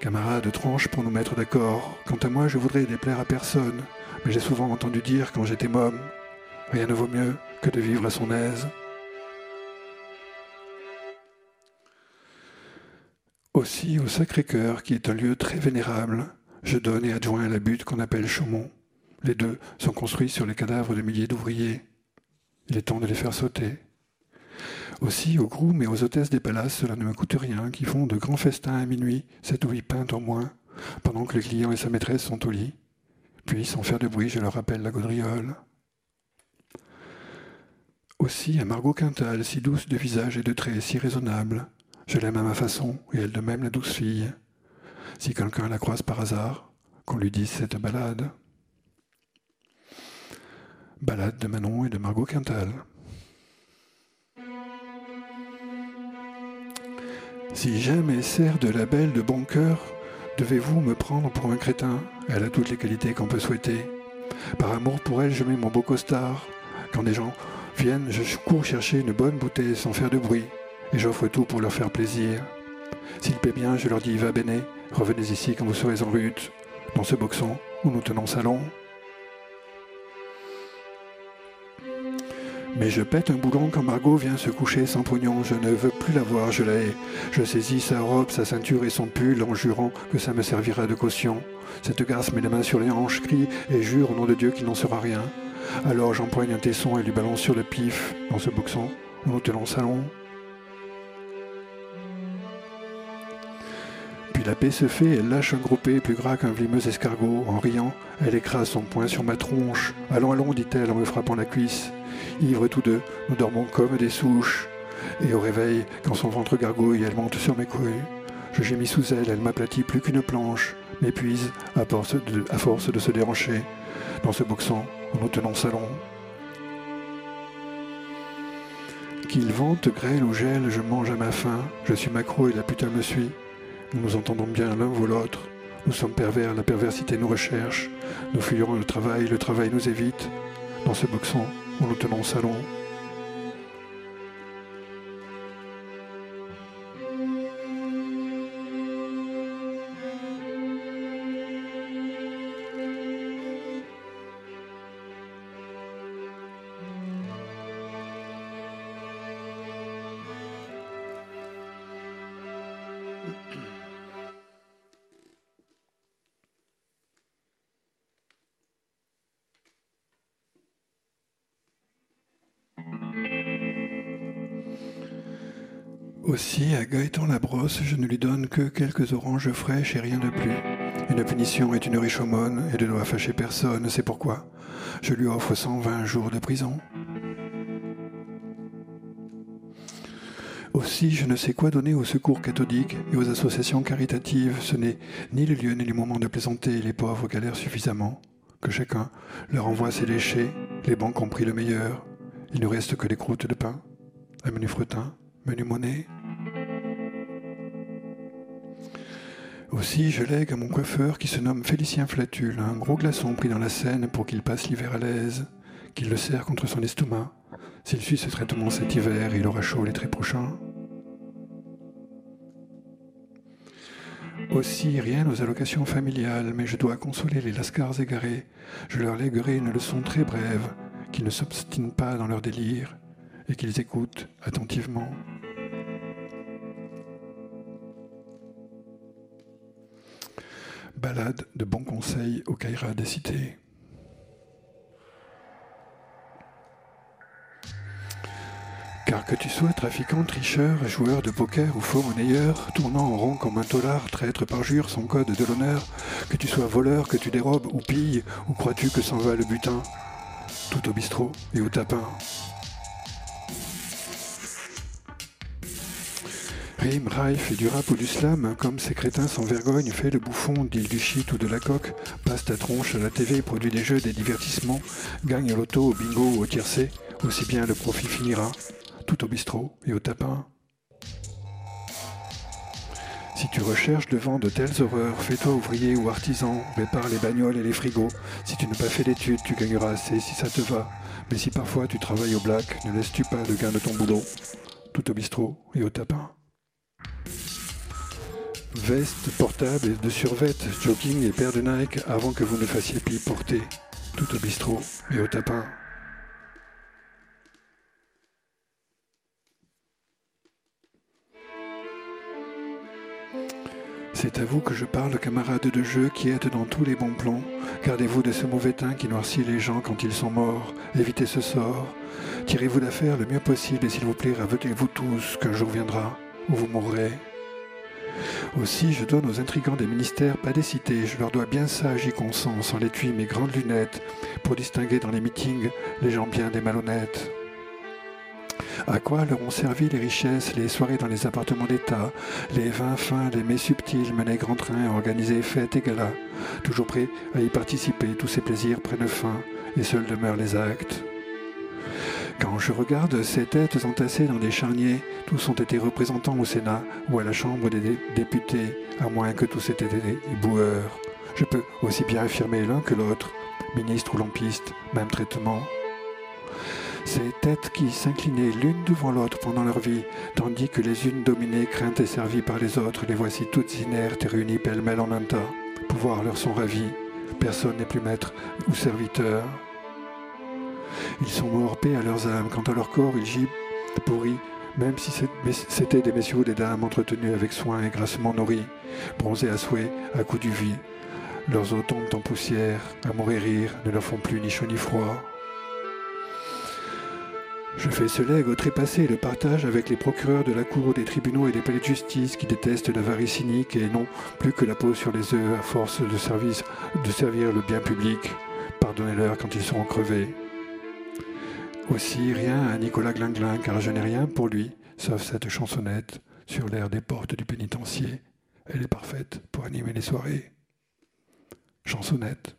Camarades tranche pour nous mettre d'accord. Quant à moi, je voudrais déplaire à personne, mais j'ai souvent entendu dire quand j'étais môme, rien ne vaut mieux que de vivre à son aise. Aussi au Sacré-Cœur, qui est un lieu très vénérable, je donne et adjoins la butte qu'on appelle Chaumont. Les deux sont construits sur les cadavres de milliers d'ouvriers. Il est temps de les faire sauter. Aussi, aux grooms et aux hôtesses des palaces, cela ne me coûte rien, qui font de grands festins à minuit, sept ou huit pintes en moins, pendant que le client et sa maîtresse sont au lit. Puis, sans faire de bruit, je leur rappelle la gaudriole. Aussi à Margot Quintal, si douce de visage et de traits, si raisonnable. Je l'aime à ma façon, et elle de même la douce fille. Si quelqu'un la croise par hasard, qu'on lui dise cette balade. Balade de Manon et de Margot Quintal. Si jamais sert de label de bon cœur, devez-vous me prendre pour un crétin? Elle a toutes les qualités qu'on peut souhaiter. Par amour pour elle, je mets mon beau costard. Quand des gens viennent, je cours chercher une bonne bouteille sans faire de bruit, et j'offre tout pour leur faire plaisir. S'ils paient bien, je leur dis va bene, revenez ici quand vous serez en route, dans ce boxon où nous tenons salon. Mais je pète un boulon quand Margot vient se coucher sans pognon. Je ne veux plus la voir, je la hais. Je saisis sa robe, sa ceinture et son pull en jurant que ça me servira de caution. Cette garce met les mains sur les hanches, crie et jure au nom de Dieu qu'il n'en sera rien. Alors j'empoigne un tesson et lui balance sur le pif dans ce boxon où nous tenons salon. La paix se fait, elle lâche un groupé plus gras qu'un vlimeux escargot. En riant, elle écrase son poing sur ma tronche. Allons, allons, dit-elle en me frappant la cuisse. Ivres tous deux, nous dormons comme des souches. Et au réveil, quand son ventre gargouille, elle monte sur mes couilles. Je gémis sous elle, elle m'aplatit plus qu'une planche, m'épuise à, force de, se déhancher. Dans ce boxon où nous tenons salon. Qu'il vente, grêle ou gèle, je mange à ma faim. Je suis macro et la putain me suit. Nous nous entendons bien l'un vaut l'autre. Nous sommes pervers, la perversité nous recherche. Nous fuyons le travail, le travail nous évite. Dans ce boxon où nous tenons salon. Aussi, à Gaëtan Labrosse, je ne lui donne que quelques oranges fraîches et rien de plus. Une punition est une riche aumône et ne doit fâcher personne, c'est pourquoi je lui offre 120 jours de prison. Aussi, je ne sais quoi donner aux secours cathodiques et aux associations caritatives. Ce n'est ni le lieu ni le moment de plaisanter. Les pauvres galèrent suffisamment. Que chacun leur envoie ses déchets. Les banques ont pris le meilleur. Il ne reste que des croûtes de pain, un menu fretin, menu monnaie. Aussi, je lègue à mon coiffeur qui se nomme Félicien Flatule un gros glaçon pris dans la Seine pour qu'il passe l'hiver à l'aise, qu'il le serre contre son estomac. S'il suit ce traitement cet hiver, il aura chaud l'été prochain. Aussi, rien aux allocations familiales, mais je dois consoler les lascars égarés. Je leur léguerai une leçon très brève, qu'ils ne s'obstinent pas dans leur délire et qu'ils écoutent attentivement. Balade de bons conseils au Caïra des cités. Car que tu sois trafiquant, tricheur, joueur de poker ou faux monnayeur, tournant en rond comme un tolard, traître parjure son code de l'honneur, que tu sois voleur, que tu dérobes ou pilles, ou crois-tu que s'en va le butin Tout au bistrot et au tapin? Rime, Raif et du rap ou du slam, comme ces crétins sans vergogne, fait le bouffon, d'île du shit ou de la coque, passe ta tronche à la TV, produit des jeux, des divertissements, gagne l'auto, au bingo ou au tiercé, aussi bien le profit finira tout au bistrot et au tapin. Si tu recherches devant de telles horreurs, fais-toi ouvrier ou artisan, répare les bagnoles et les frigos. Si tu n'as pas fait d'études, tu gagneras assez si ça te va. Mais si parfois tu travailles au black, ne laisses-tu pas le gain de ton boulot Tout au bistrot et au tapin. Veste, portable de survêt, jogging et paire de Nike avant que vous ne fassiez pis porter. Tout au bistrot et au tapin. C'est à vous que je parle, camarades de jeu qui êtes dans tous les bons plans. Gardez-vous de ce mauvais teint qui noircit les gens quand ils sont morts. Évitez ce sort. Tirez-vous d'affaire le mieux possible et s'il vous plaît, ravetez-vous tous qu'un jour viendra où vous mourrez. Aussi, je donne aux intrigants des ministères pas des cités, je leur dois bien ça, j'y consens, sans l'étui mes grandes lunettes, pour distinguer dans les meetings les gens bien des malhonnêtes. À quoi leur ont servi les richesses, les soirées dans les appartements d'État, les vins fins, les mets subtils menés grand train, organisés fêtes et galas, toujours prêts à y participer, tous ces plaisirs prennent fin, et seuls demeurent les actes. Quand je regarde ces têtes entassées dans des charniers, tous ont été représentants au Sénat ou à la Chambre des députés, à moins que tous aient des boueurs. Je peux aussi bien affirmer l'un que l'autre, ministre ou lampiste, même traitement. Ces têtes qui s'inclinaient l'une devant l'autre pendant leur vie, tandis que les unes dominées, craintes et servies par les autres, les voici toutes inertes et réunies pêle-mêle en un tas. Pouvoir leur sont ravis. Personne n'est plus maître ou serviteur. Ils sont morts paix à leurs âmes. Quant à leur corps, ils gibent pourris, même si c'était des messieurs ou des dames entretenus avec soin et grassement nourris, bronzés à souhait à coups du vie. Leurs os tombent en poussière, amour et rire ne leur font plus ni chaud ni froid. Je fais ce legs au trépassé le partage avec les procureurs de la cour, des tribunaux et des palais de justice qui détestent l'avarie cynique et n'ont plus que la peau sur les œufs à force de, de servir le bien public. Pardonnez-leur quand ils seront crevés. Aussi rien à Nicolas Glinglin, car je n'ai rien pour lui, sauf cette chansonnette sur l'air des portes du pénitencier. Elle est parfaite pour animer les soirées. Chansonnette.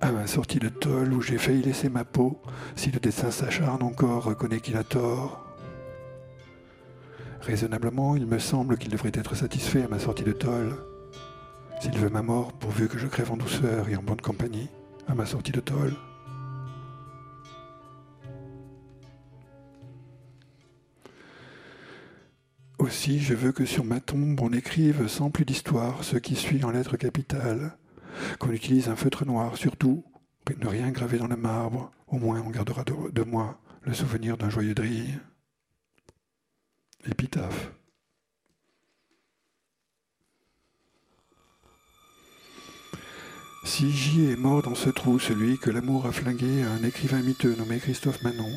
À ma sortie de tôle où j'ai failli laisser ma peau, si le dessin s'acharne encore, reconnaît qu'il a tort. Raisonnablement, il me semble qu'il devrait être satisfait à ma sortie de tôle. S'il veut ma mort, pourvu que je crève en douceur et en bonne compagnie à ma sortie de tôle. Aussi, je veux que sur ma tombe, on écrive sans plus d'histoire ce qui suit en lettres capitales, qu'on utilise un feutre noir, surtout, ne rien graver dans le marbre, au moins on gardera de, de moi le souvenir d'un joyeux drille. Épitaphe. Si J est mort dans ce trou, celui que l'amour a flingué à un écrivain miteux nommé Christophe Manon,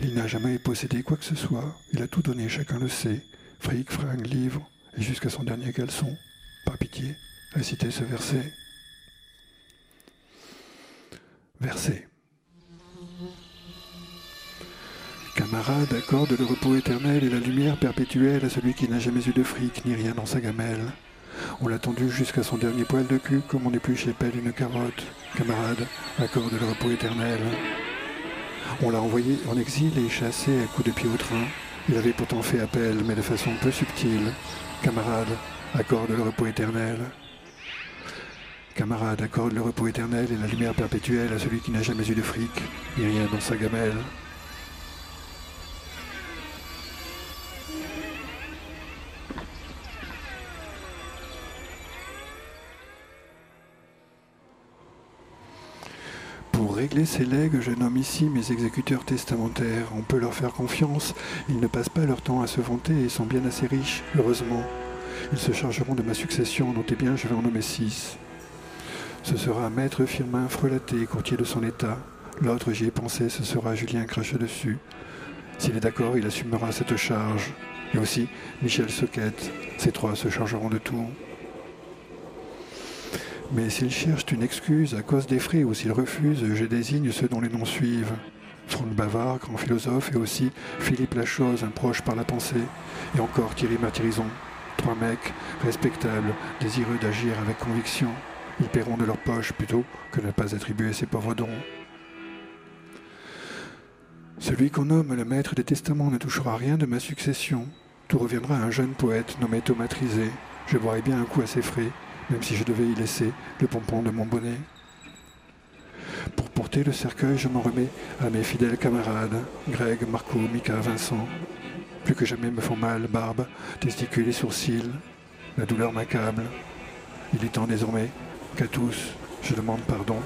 il n'a jamais possédé quoi que ce soit, il a tout donné, chacun le sait, fric, fringue, livre, et jusqu'à son dernier caleçon. Par pitié, récitez ce verset. Verset. Camarade, accorde le repos éternel et la lumière perpétuelle à celui qui n'a jamais eu de fric ni rien dans sa gamelle. On l'a tendu jusqu'à son dernier poil de cul, comme on épluche et pèle une carotte. Camarade, accorde le repos éternel. On l'a envoyé en exil et chassé à coups de pied au train. Il avait pourtant fait appel, mais de façon peu subtile. Camarade, accorde le repos éternel. Camarade, accorde le repos éternel et la lumière perpétuelle à celui qui n'a jamais eu de fric, ni rien dans sa gamelle. Régler ces legs, je nomme ici mes exécuteurs testamentaires. On peut leur faire confiance. Ils ne passent pas leur temps à se vanter et sont bien assez riches, heureusement. Ils se chargeront de ma succession. Notez bien, je vais en nommer six. Ce sera Maître Firmin Frelaté, courtier de son état. L'autre, j'y ai pensé, ce sera Julien Crache dessus. S'il est d'accord, il assumera cette charge. Et aussi Michel Soquette. Ces trois se chargeront de tout. Mais s'ils cherchent une excuse à cause des frais ou s'ils refusent, je désigne ceux dont les noms suivent. Franck Bavard, grand philosophe, et aussi Philippe Lachose, un proche par la pensée, et encore Thierry Martirison. Trois mecs respectables, désireux d'agir avec conviction. Ils paieront de leur poche plutôt que ne pas attribuer ces pauvres dons. Celui qu'on nomme le maître des testaments ne touchera rien de ma succession. Tout reviendra à un jeune poète nommé Thomas Trisé. Je boirai bien un coup à ses frais, même si je devais y laisser le pompon de mon bonnet. Pour porter le cercueil, je m'en remets à mes fidèles camarades, Greg, Marco, Mika, Vincent. plus que jamais me font mal, barbe, testicules et sourcils. La douleur m'accable. Il est temps désormais qu'à tous, je demande pardon.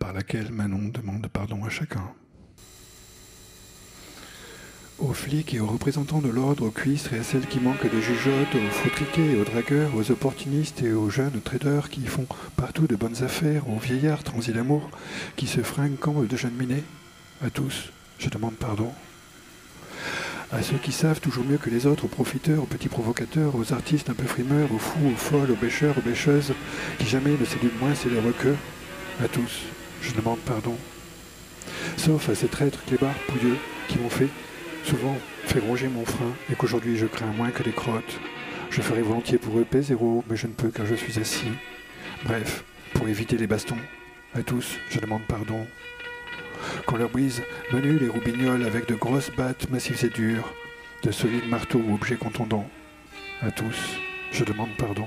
Par laquelle Manon demande pardon à chacun. Aux flics et aux représentants de l'ordre, aux cuistres et à celles qui manquent de jugeotes, aux fautriquets et aux dragueurs, aux opportunistes et aux jeunes traders qui font partout de bonnes affaires, aux vieillards transis d'amour qui se fringuent comme de jeunes minets, à tous, je demande pardon. À ceux qui savent toujours mieux que les autres, aux profiteurs, aux petits provocateurs, aux artistes un peu frimeurs, aux fous, aux folles, aux bêcheurs, aux bêcheuses, qui jamais ne séduisent moins c'est les requeux, à tous, je demande pardon. Sauf à ces traîtres clébards pouilleux qui m'ont fait souvent fait ronger mon frein et qu'aujourd'hui je crains moins que les crottes. Je ferai volontiers pour eux P0, mais je ne peux car je suis assis. Bref, pour éviter les bastons, à tous, je demande pardon. Qu'on leur brise menu les roubignoles avec de grosses battes massives et dures, de solides marteaux ou objets contondants. À tous, je demande pardon.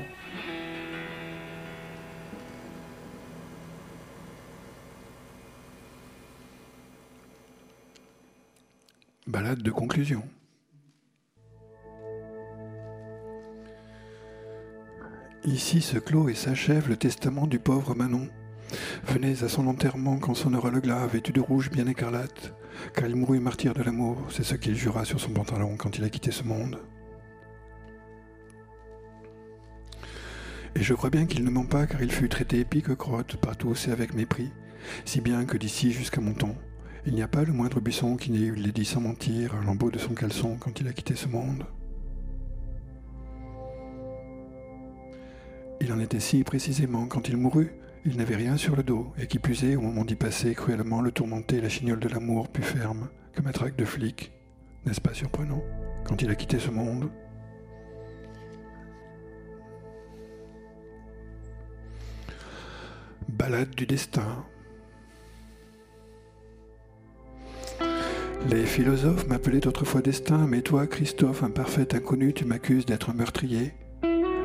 Balade de conclusion. Ici se clôt et s'achève le testament du pauvre Manon. Venez à son enterrement quand sonnera le glas, vêtu de rouge bien écarlate, car il mourut martyr de l'amour, c'est ce qu'il jura sur son pantalon quand il a quitté ce monde. Et je crois bien qu'il ne ment pas, car il fut traité pique-crotte par tous avec mépris, si bien que d'ici jusqu'à mon temps, il n'y a pas le moindre buisson qui n'ait eu les dit sans mentir un lambeau de son caleçon quand il a quitté ce monde. Il en était si précisément quand il mourut, il n'avait rien sur le dos, et qui est, au moment d'y passer, cruellement le tourmentait la chignole de l'amour plus ferme que ma traque de flic. N'est-ce pas surprenant quand il a quitté ce monde? Balade du destin, Les philosophes m'appelaient autrefois destin, mais toi, Christophe, un parfait inconnu, tu m'accuses d'être meurtrier.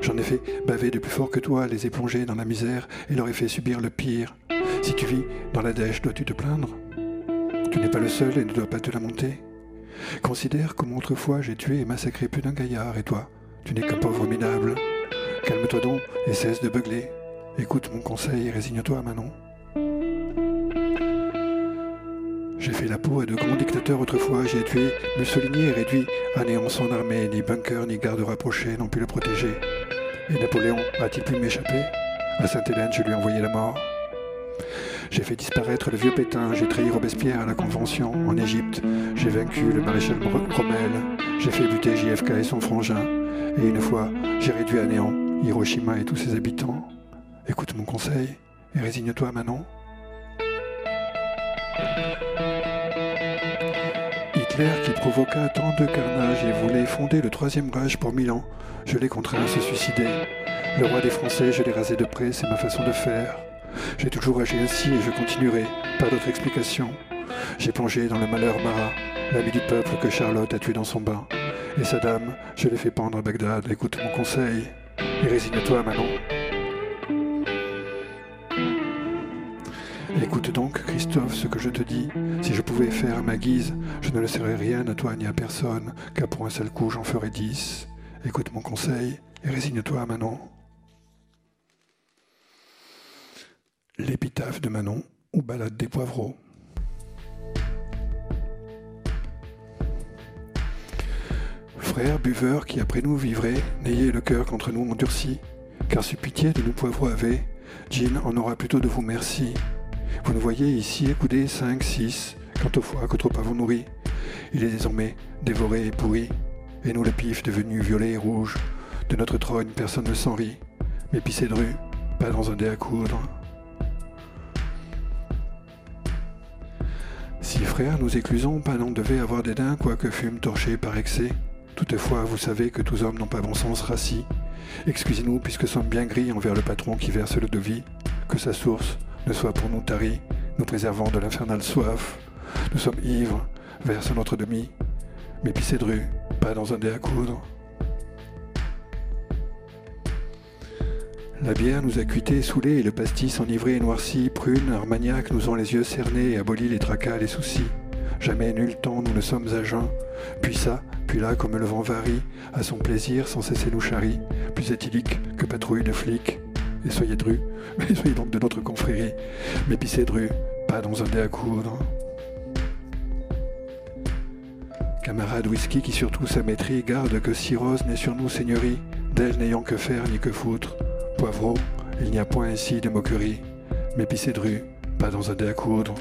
J'en ai fait baver de plus fort que toi, les ai plongés dans la misère et leur ai fait subir le pire. Si tu vis dans la dèche, dois-tu te plaindre? Tu n'es pas le seul et ne dois pas te lamenter. Considère comme autrefois j'ai tué et massacré plus d'un gaillard, et toi, tu n'es qu'un pauvre minable. Calme-toi donc et cesse de beugler. Écoute mon conseil et résigne-toi, Manon. J'ai fait la peau à de grands dictateurs autrefois, j'ai tué Mussolini et réduit à néant son armée, ni bunker ni garde rapprochés n'ont pu le protéger. Et Napoléon a-t-il pu m'échapper? À Sainte-Hélène, je lui ai envoyé la mort. J'ai fait disparaître le vieux Pétain, j'ai trahi Robespierre à la Convention en Égypte, j'ai vaincu le maréchal Rommel, j'ai fait buter JFK et son frangin, et une fois, j'ai réduit à néant Hiroshima et tous ses habitants. Écoute mon conseil et résigne-toi, Manon. Qui provoqua tant de carnage et voulait fonder le troisième Reich pour Milan, je l'ai contraint à se suicider. Le roi des Français, je l'ai rasé de près, c'est ma façon de faire. J'ai toujours agi ainsi et je continuerai, pas d'autre explication. J'ai plongé dans le malheur Marat, l'ami du peuple que Charlotte a tué dans son bain. Et sa dame, je l'ai fait pendre à Bagdad, écoute mon conseil. Et résigne-toi, Manon. Écoute donc, Christophe, ce que je te dis. Si je pouvais faire à ma guise, je ne laisserais rien à toi ni à personne, car pour un seul coup j'en ferais dix. Écoute mon conseil et résigne-toi à Manon. L'épitaphe de Manon ou balade des poivreaux. Frères buveurs qui après nous vivraient, n'ayez le cœur contre nous endurci, car si pitié de nous poivreaux avez, Jean en aura plutôt de vous merci. Vous nous voyez ici écoudés 5, 6, quant au foie que trop avons nourri. Il est désormais dévoré et pourri, et nous le pif devenu violet et rouge. De notre trône, personne ne s'en rit, mais pissé de rue, pas dans un dé à coudre. Si frères nous éclusons, pas n'en devait avoir dédain, quoique fûmes torchés par excès. Toutefois, vous savez que tous hommes n'ont pas bon sens rassis. Excusez-nous, puisque sommes bien gris envers le patron qui verse le devis, que sa source, ne soit pour nous tarie, nous préservant de l'infernale soif. Nous sommes ivres, verse notre demi, mais rue, pas dans un dé à coudre. La bière nous a cuités et saoulés, et le pastis enivré et noirci, prune, armagnac nous ont les yeux cernés et abolit les tracas, les soucis. Jamais nul temps nous ne sommes à jeun, puis ça, puis là, comme le vent varie, à son plaisir sans cesser nous charrie, plus éthylique que patrouille de flics. Et soyez dru, mais soyez donc de notre confrérie, mais pissez pas dans un dé à coudre. Camarade whisky qui surtout sa maîtrise garde que si rose n'est sur nous seigneurie, d'elle n'ayant que faire ni que foutre. Poivreau, il n'y a point ainsi de moquerie, mais pissez pas dans un dé à coudre.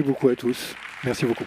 Merci beaucoup à tous. Merci beaucoup.